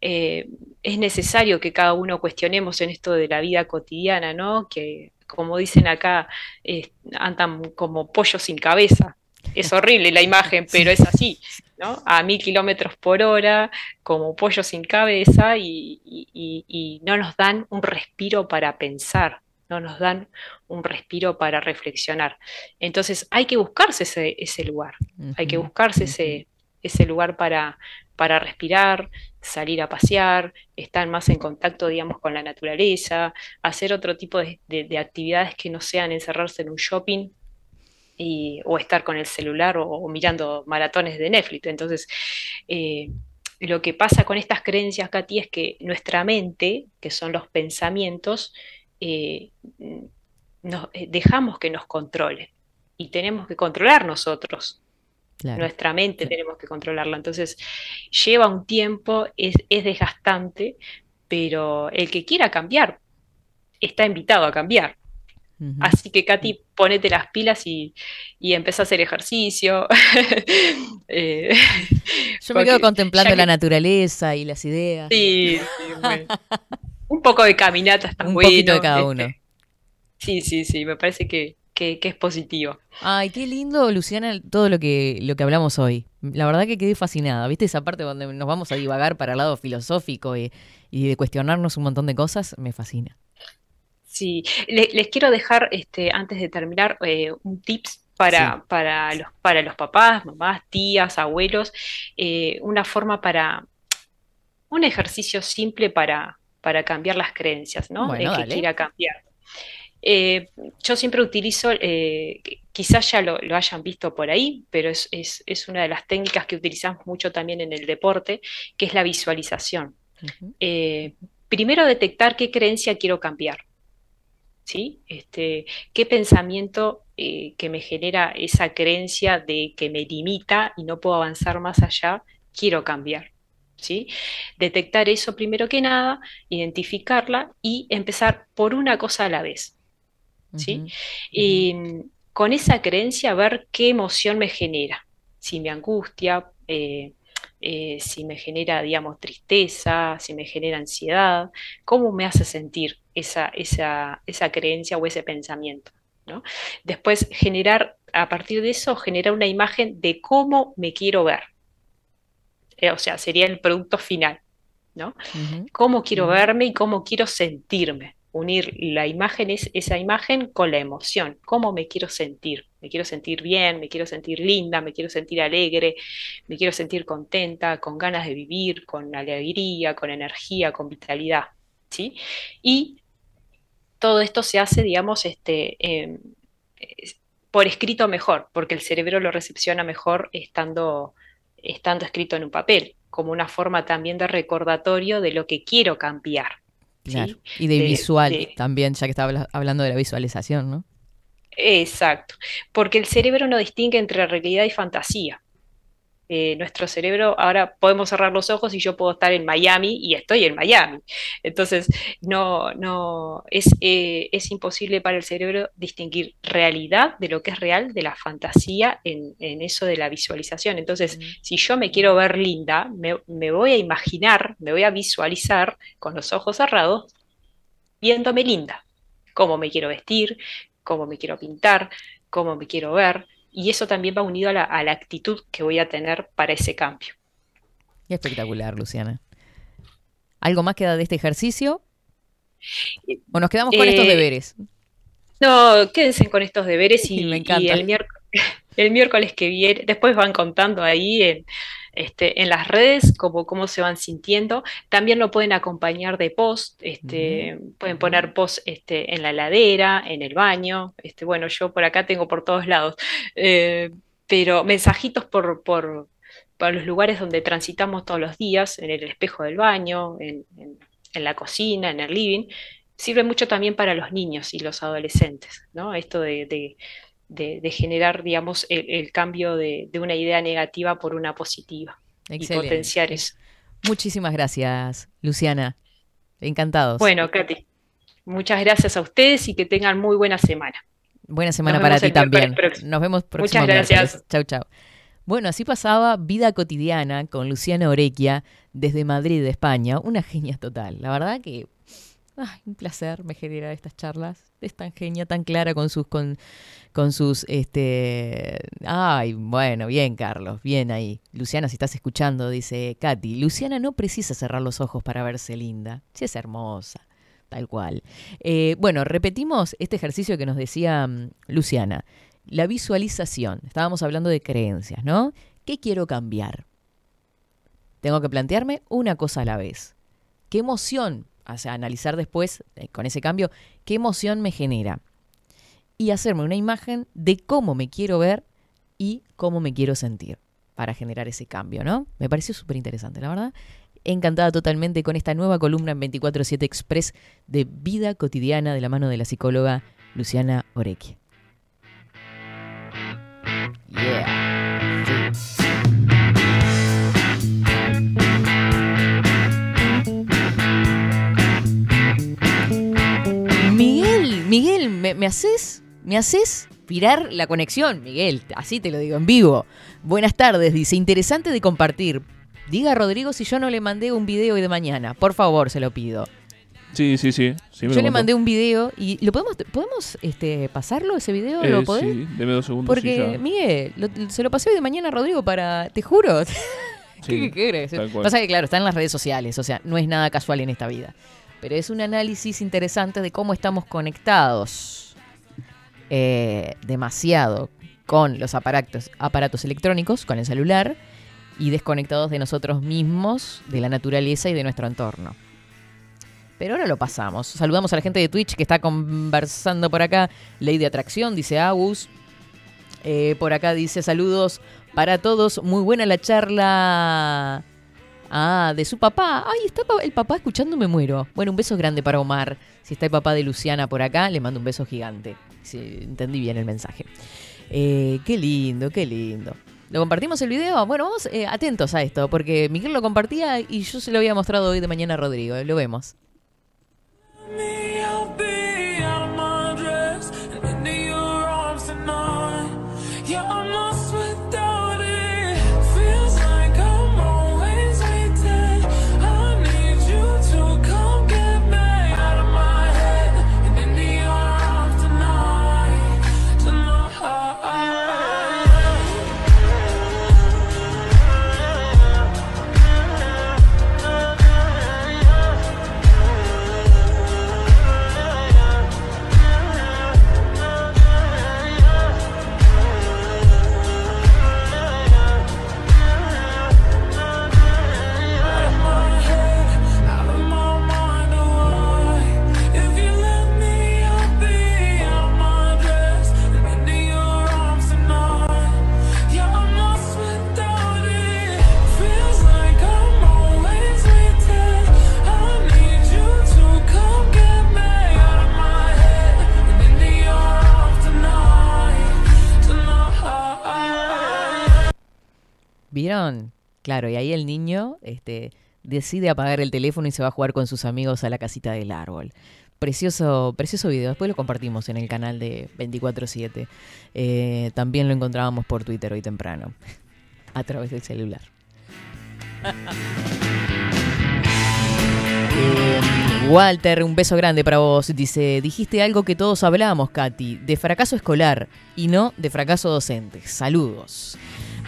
eh, es necesario que cada uno cuestionemos en esto de la vida cotidiana, ¿no? Que, como dicen acá, andan como pollos sin cabeza. Es horrible la imagen, pero es así, ¿no? A mil kilómetros por hora, como pollos sin cabeza, y, y- y- y no nos dan un respiro para pensar, no nos dan un respiro para reflexionar. Entonces, hay que buscarse ese, ese lugar, hay que buscarse ese, ese lugar para, para respirar, salir a pasear, estar más en contacto, digamos, con la naturaleza, hacer otro tipo de, de- de actividades que no sean encerrarse en un shopping y- o estar con el celular o, o mirando maratones de Netflix. Entonces, eh, lo que pasa con estas creencias, Katy, es que nuestra mente, que son los pensamientos, eh, nos, eh, dejamos que nos controle y tenemos que controlar nosotros. Claro. Nuestra mente tenemos que controlarla. Entonces, lleva un tiempo, es, es desgastante, pero el que quiera cambiar está invitado a cambiar. Así que, Katy, ponete las pilas y, y empezá a hacer ejercicio. Eh, Yo me quedo contemplando la naturaleza y las ideas. Sí, sí, bueno. Un poco de caminata está Un bueno. poquito de cada este, uno. Sí, sí, sí, me parece que, que- que es positivo. Ay, qué lindo, Luciana, todo lo que, lo que hablamos hoy. La verdad que quedé fascinada. ¿Viste esa parte donde nos vamos a divagar para el lado filosófico y, y de cuestionarnos un montón de cosas? Me fascina. Sí, Le- les quiero dejar, este, antes de terminar, eh, un tips para, para, los, para los papás, mamás, tías, abuelos, eh, una forma para, un ejercicio simple para, para cambiar las creencias, ¿no? Bueno, El que quiera cambiar. Eh, yo siempre utilizo, eh, quizás ya lo, lo hayan visto por ahí, pero es, es- es una de las técnicas que utilizamos mucho también en el deporte, que es la visualización. Eh, primero detectar qué creencia quiero cambiar. ¿Sí? Este, qué pensamiento eh, que me genera esa creencia de que me limita y no puedo avanzar más allá, quiero cambiar. ¿Sí? Detectar eso primero que nada, identificarla y empezar por una cosa a la vez. ¿sí? Y mm, con esa creencia ver qué emoción me genera, si me angustia, eh, eh, si me genera, digamos, tristeza, si me genera ansiedad, cómo me hace sentir esa, esa, esa creencia o ese pensamiento. ¿no? Después generar, a partir de eso, generar una imagen de cómo me quiero ver. Eh, o sea, sería el producto final, ¿no? Cómo quiero verme y cómo quiero sentirme. Unir la imagen es esa imagen con la emoción. ¿Cómo me quiero sentir? Me quiero sentir bien, me quiero sentir linda, me quiero sentir alegre, me quiero sentir contenta, con ganas de vivir, con alegría, con energía, con vitalidad, ¿sí? Y todo esto se hace, digamos, este, em, por escrito mejor, porque el cerebro lo recepciona mejor estando, estando escrito en un papel, como una forma también de recordatorio de lo que quiero cambiar. Y de, De- visual de- también, ya que estaba habla- hablando de la visualización, ¿no? Exacto, porque el cerebro no distingue entre realidad y fantasía. Eh, nuestro cerebro, ahora podemos cerrar los ojos y yo puedo estar en Miami y estoy en Miami. Entonces, no, no, es, eh, es imposible para el cerebro distinguir realidad de lo que es real de la fantasía en, en eso de la visualización. Entonces, si yo me quiero ver linda, me, me voy a imaginar, me voy a visualizar con los ojos cerrados, viéndome linda, cómo me quiero vestir, cómo me quiero pintar, cómo me quiero ver, y eso también va unido a la, a la actitud que voy a tener para ese cambio. Espectacular, Luciana. ¿Algo más queda de este ejercicio? ¿O nos quedamos con estos Eh, deberes? No, quédense con estos deberes y, Me y encanta. el, miércoles, el miércoles que viene, después van contando ahí en, este, en las redes cómo, cómo se van sintiendo. También lo pueden acompañar de post, este, pueden poner post este, en la heladera, en el baño. Este, bueno, yo por acá tengo por todos lados, eh, pero mensajitos por, por, por los lugares donde transitamos todos los días, en el espejo del baño, en, en- en la cocina, en el living, sirve mucho también para los niños y los adolescentes, ¿no? Esto de, de- de- de generar, digamos, el, el cambio de, de una idea negativa por una positiva y potenciar eso. Muchísimas gracias, Luciana. Encantados. Bueno, Katy, muchas gracias a ustedes y que tengan muy buena semana. Buena semana para ti también. Nos vemos próximo Muchas gracias. miércoles. Chau, chau. Bueno, así pasaba Vida Cotidiana con Luciana Orequia desde Madrid, España. Una genia total. La verdad que ay, un placer me genera estas charlas. Es tan genia, tan clara con sus con, con sus este ay, bueno, bien Carlos, bien ahí. Luciana, si estás escuchando, dice Katy, Luciana no precisa cerrar los ojos para verse linda. Sí es hermosa. Tal cual. Eh, bueno, repetimos este ejercicio que nos decía mm, Luciana. La visualización. Estábamos hablando de creencias, ¿no? ¿Qué quiero cambiar? Tengo que plantearme una cosa a la vez. ¿Qué emoción? O sea, analizar después, eh, con ese cambio, qué emoción me genera. Y hacerme una imagen de cómo me quiero ver y cómo me quiero sentir para generar ese cambio, ¿no? Me pareció súper interesante, la verdad. Encantada totalmente con esta nueva columna en 24-7 Express de vida cotidiana de la mano de la psicóloga Luciana Orequia. Yeah. Miguel, ¿me, me haces? ¿Me haces virar la conexión? Miguel, así te lo digo en vivo. Buenas tardes, dice, interesante de compartir. Diga a Rodrigo si yo no le mandé un video hoy de mañana. Por favor, se lo pido. Sí, sí, sí. sí me Yo le mandé un video y lo podemos podemos este pasarlo ese video, Eh, ¿lo podés? sí, deme dos segundos. Porque. Miguel, lo- se lo pasé hoy de mañana a Rodrigo para, te juro. ¿Qué, cual. Pasa que claro, está en las redes sociales, o sea, no es nada casual en esta vida. Pero es un análisis interesante de cómo estamos conectados. Eh, demasiado con los aparatos, electrónicos, con el celular, y desconectados de nosotros mismos, de la naturaleza y de nuestro entorno. Pero ahora lo pasamos. Saludamos a la gente de Twitch que está conversando por acá. Ley de atracción, dice Agus. Eh, por acá dice saludos para todos. Muy buena la charla. Ah, de su papá. Ay, está el papá escuchando, me muero. Bueno, un beso grande para Omar. Si está el papá de Luciana por acá, le mando un beso gigante. Si entendí bien el mensaje. Eh, qué lindo, qué lindo. ¿Lo compartimos el video? Bueno, vamos eh, atentos a esto, porque Miguel lo compartía y yo se lo había mostrado hoy de mañana a Rodrigo. Lo vemos. ¿Vieron? Claro, y ahí el niño este, decide apagar el teléfono y se va a jugar con sus amigos a la casita del árbol. Precioso, precioso video. Después lo compartimos en el canal de 24-7. Eh, también lo encontrábamos por Twitter hoy temprano, a través del celular. Walter, un beso grande para vos. Dice, dijiste algo que todos hablamos, Katy, de fracaso escolar y no de fracaso docente. Saludos.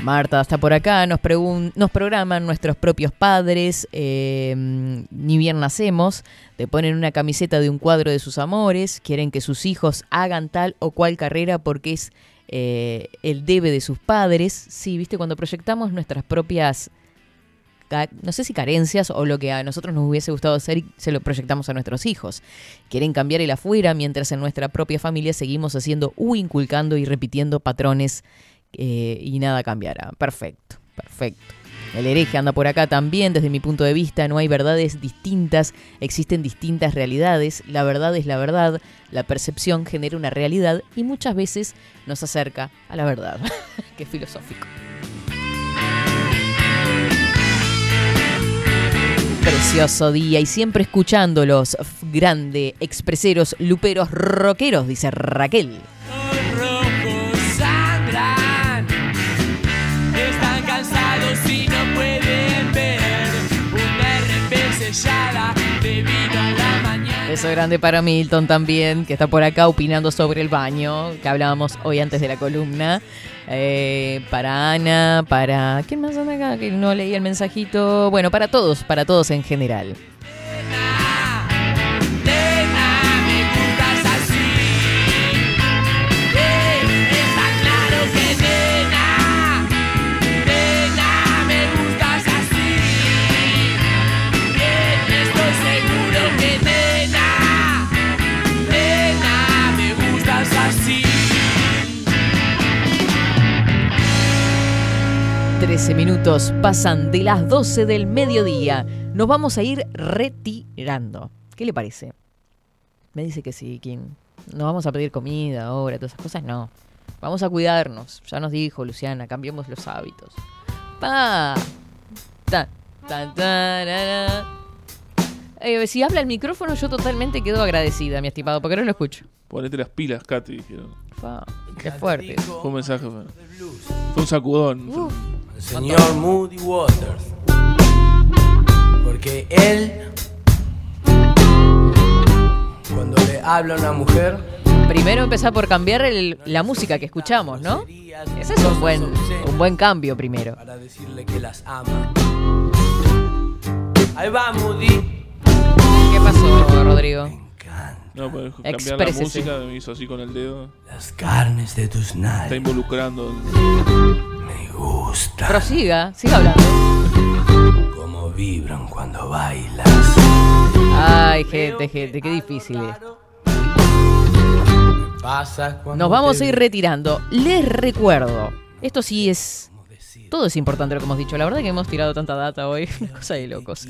Marta está por acá, nos, programan nuestros propios padres, eh, ni bien nacemos, te ponen una camiseta de un cuadro de sus amores, quieren que sus hijos hagan tal o cual carrera porque es eh, el debe de sus padres. Sí, viste, cuando proyectamos nuestras propias no sé si carencias o lo que a nosotros nos hubiese gustado hacer y se lo proyectamos a nuestros hijos. Quieren cambiar el afuera mientras en nuestra propia familia seguimos haciendo u inculcando y repitiendo patrones eh, y nada cambiará. Perfecto, perfecto. El hereje anda por acá también, desde mi punto de vista, no hay verdades distintas, existen distintas realidades, la verdad es la verdad, la percepción genera una realidad y muchas veces nos acerca a la verdad. Qué filosófico. Precioso día y siempre escuchándolos, grande, expreseros, luperos, rockeros, dice Raquel. Beso grande para Milton también, que está por acá opinando sobre el baño, que hablábamos hoy antes de la columna. Eh, para Ana, para... ¿Quién más anda acá? Que no leí el mensajito. Bueno, para todos, para todos en general. 13 minutos pasan de las 12 del mediodía. Nos vamos a ir retirando. ¿Qué le parece? Me dice que sí, Kim. No vamos a pedir comida ahora, todas esas cosas, no. Vamos a cuidarnos. Ya nos dijo Luciana, cambiemos los hábitos. Pa. Ta, ta, tarara. Eh, si habla el micrófono, yo totalmente quedo agradecida, mi estimado, porque no lo escucho. Ponete las pilas, Katy. dijeron. Pa, qué fuerte. Fue un mensaje. Fue, fue un sacudón. Uf. El señor Moody Waters. Porque él, cuando le habla a una mujer, Primero empezar por cambiar el- la música que escuchamos, ¿no? Ese es un buen, un buen cambio primero. para decirle que las ama. Ahí va Moody. ¿Qué pasó, Rodrigo? No, pues cambiar la Exprésese. música me hizo así con el dedo. Las carnes de tus Está nalgas involucrando. me gustan. Prosiga, siga hablando. Como vibran cuando bailas. Ay, gente, gente, qué difícil es. Nos vamos a ir retirando. Les recuerdo, esto sí es... Todo es importante lo que hemos dicho. La verdad que hemos tirado tanta data hoy. Una cosa de locos.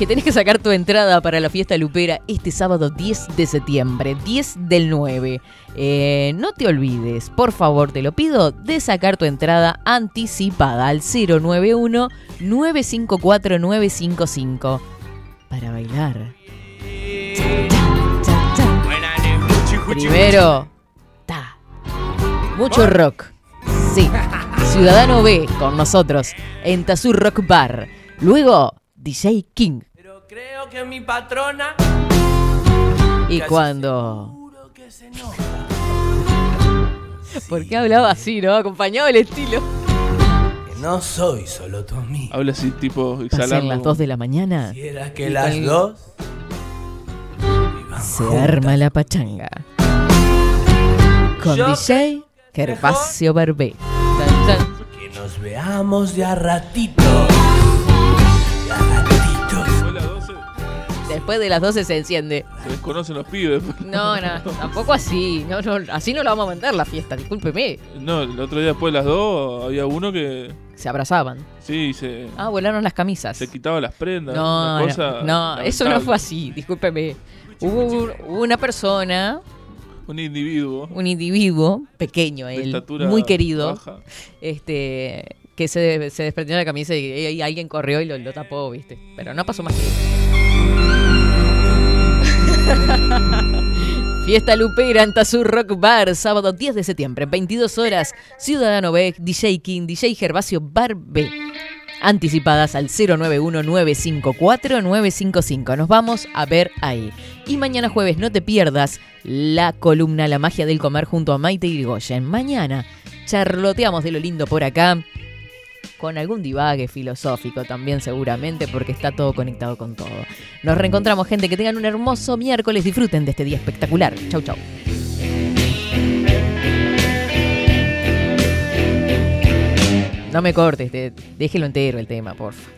Que tenés que sacar tu entrada para la fiesta lupera este sábado 10 de septiembre, 10 del 9. Eh, no te olvides, por favor, te lo pido, de sacar tu entrada anticipada al 091-954-955 para bailar. Primero, ta. Mucho rock. Sí. Ciudadano B con nosotros en Tazur Rock Bar. Luego, DJ King. Creo que mi patrona Y cuando. ¿Por qué hablaba así, no? Acompañado el estilo. que no soy solo tu amigo. Habla así, tipo, exhalando. las 2 de la mañana. Quisiera que las con- dos Se arma la pachanga. Con Yo DJ Gervasio Barbé. Que nos veamos de a ratito. Después de las 12 se enciende. Se desconocen los pibes. No, no, tampoco así. No, no, así no la vamos a mandar la fiesta, discúlpeme. No, el otro día después de las dos había uno que. Se abrazaban. Sí, se, Ah, volaron las camisas. se quitaba las prendas. No, una no, cosa no, eso no fue así, discúlpeme. Hubo un- hubo una persona, Un individuo. un individuo pequeño, De él, estatura muy querido, baja. este que se, se desprendió de la camisa y, y alguien corrió y lo, lo tapó, ¿viste? Pero no pasó más que eso. Fiesta Lupera en Tazur Rock Bar, sábado 10 de septiembre, 22 horas, Ciudadano B, DJ King, DJ Gervasio Bar B. Anticipadas al 091-954-955. Nos vamos a ver ahí. Y mañana jueves no te pierdas la columna La magia del comer junto a Maite Irigoyen. Mañana charloteamos de lo lindo por acá con algún divague filosófico también seguramente porque está todo conectado con todo. Nos reencontramos gente, que tengan un hermoso miércoles, disfruten de este día espectacular. Chau, chau. No me cortes, te- déjelo entero el tema, porfa.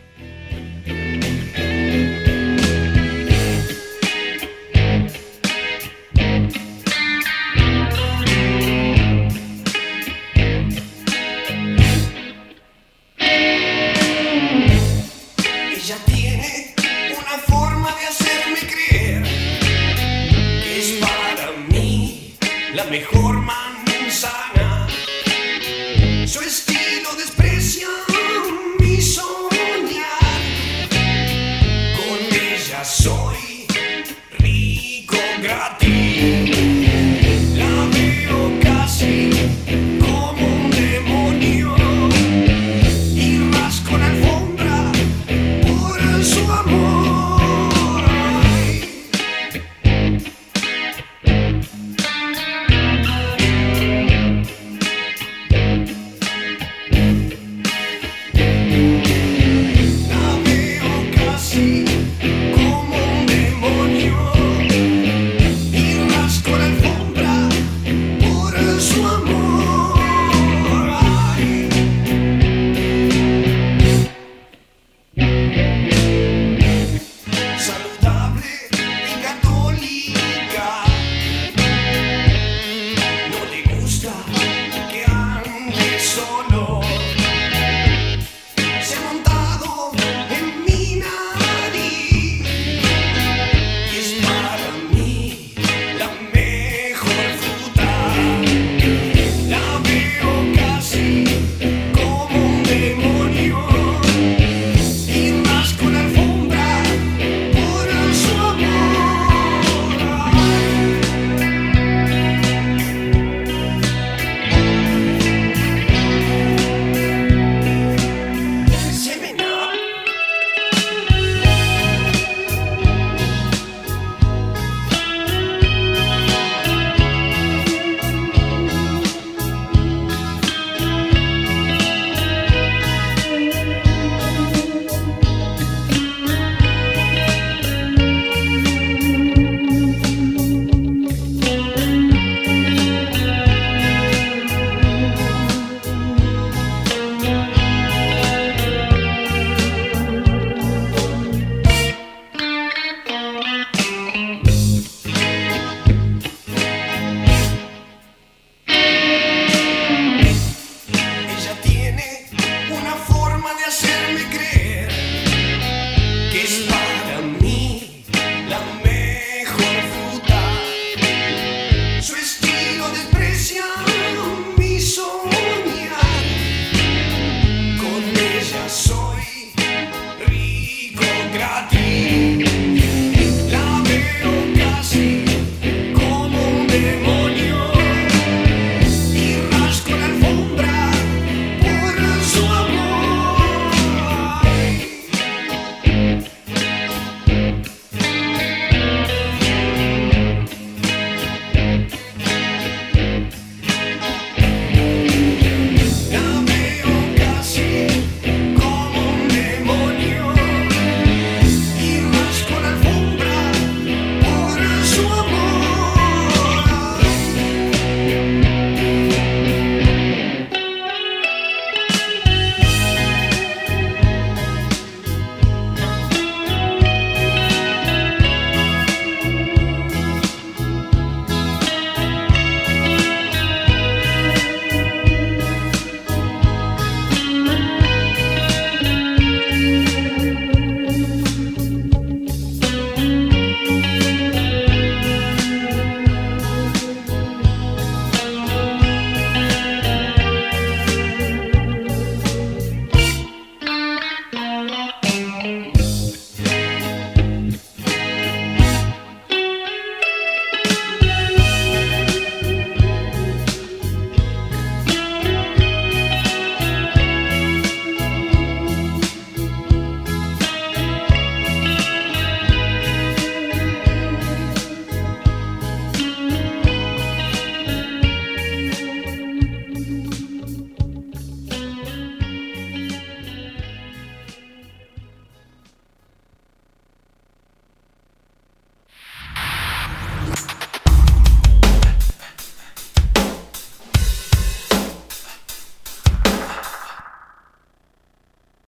mejor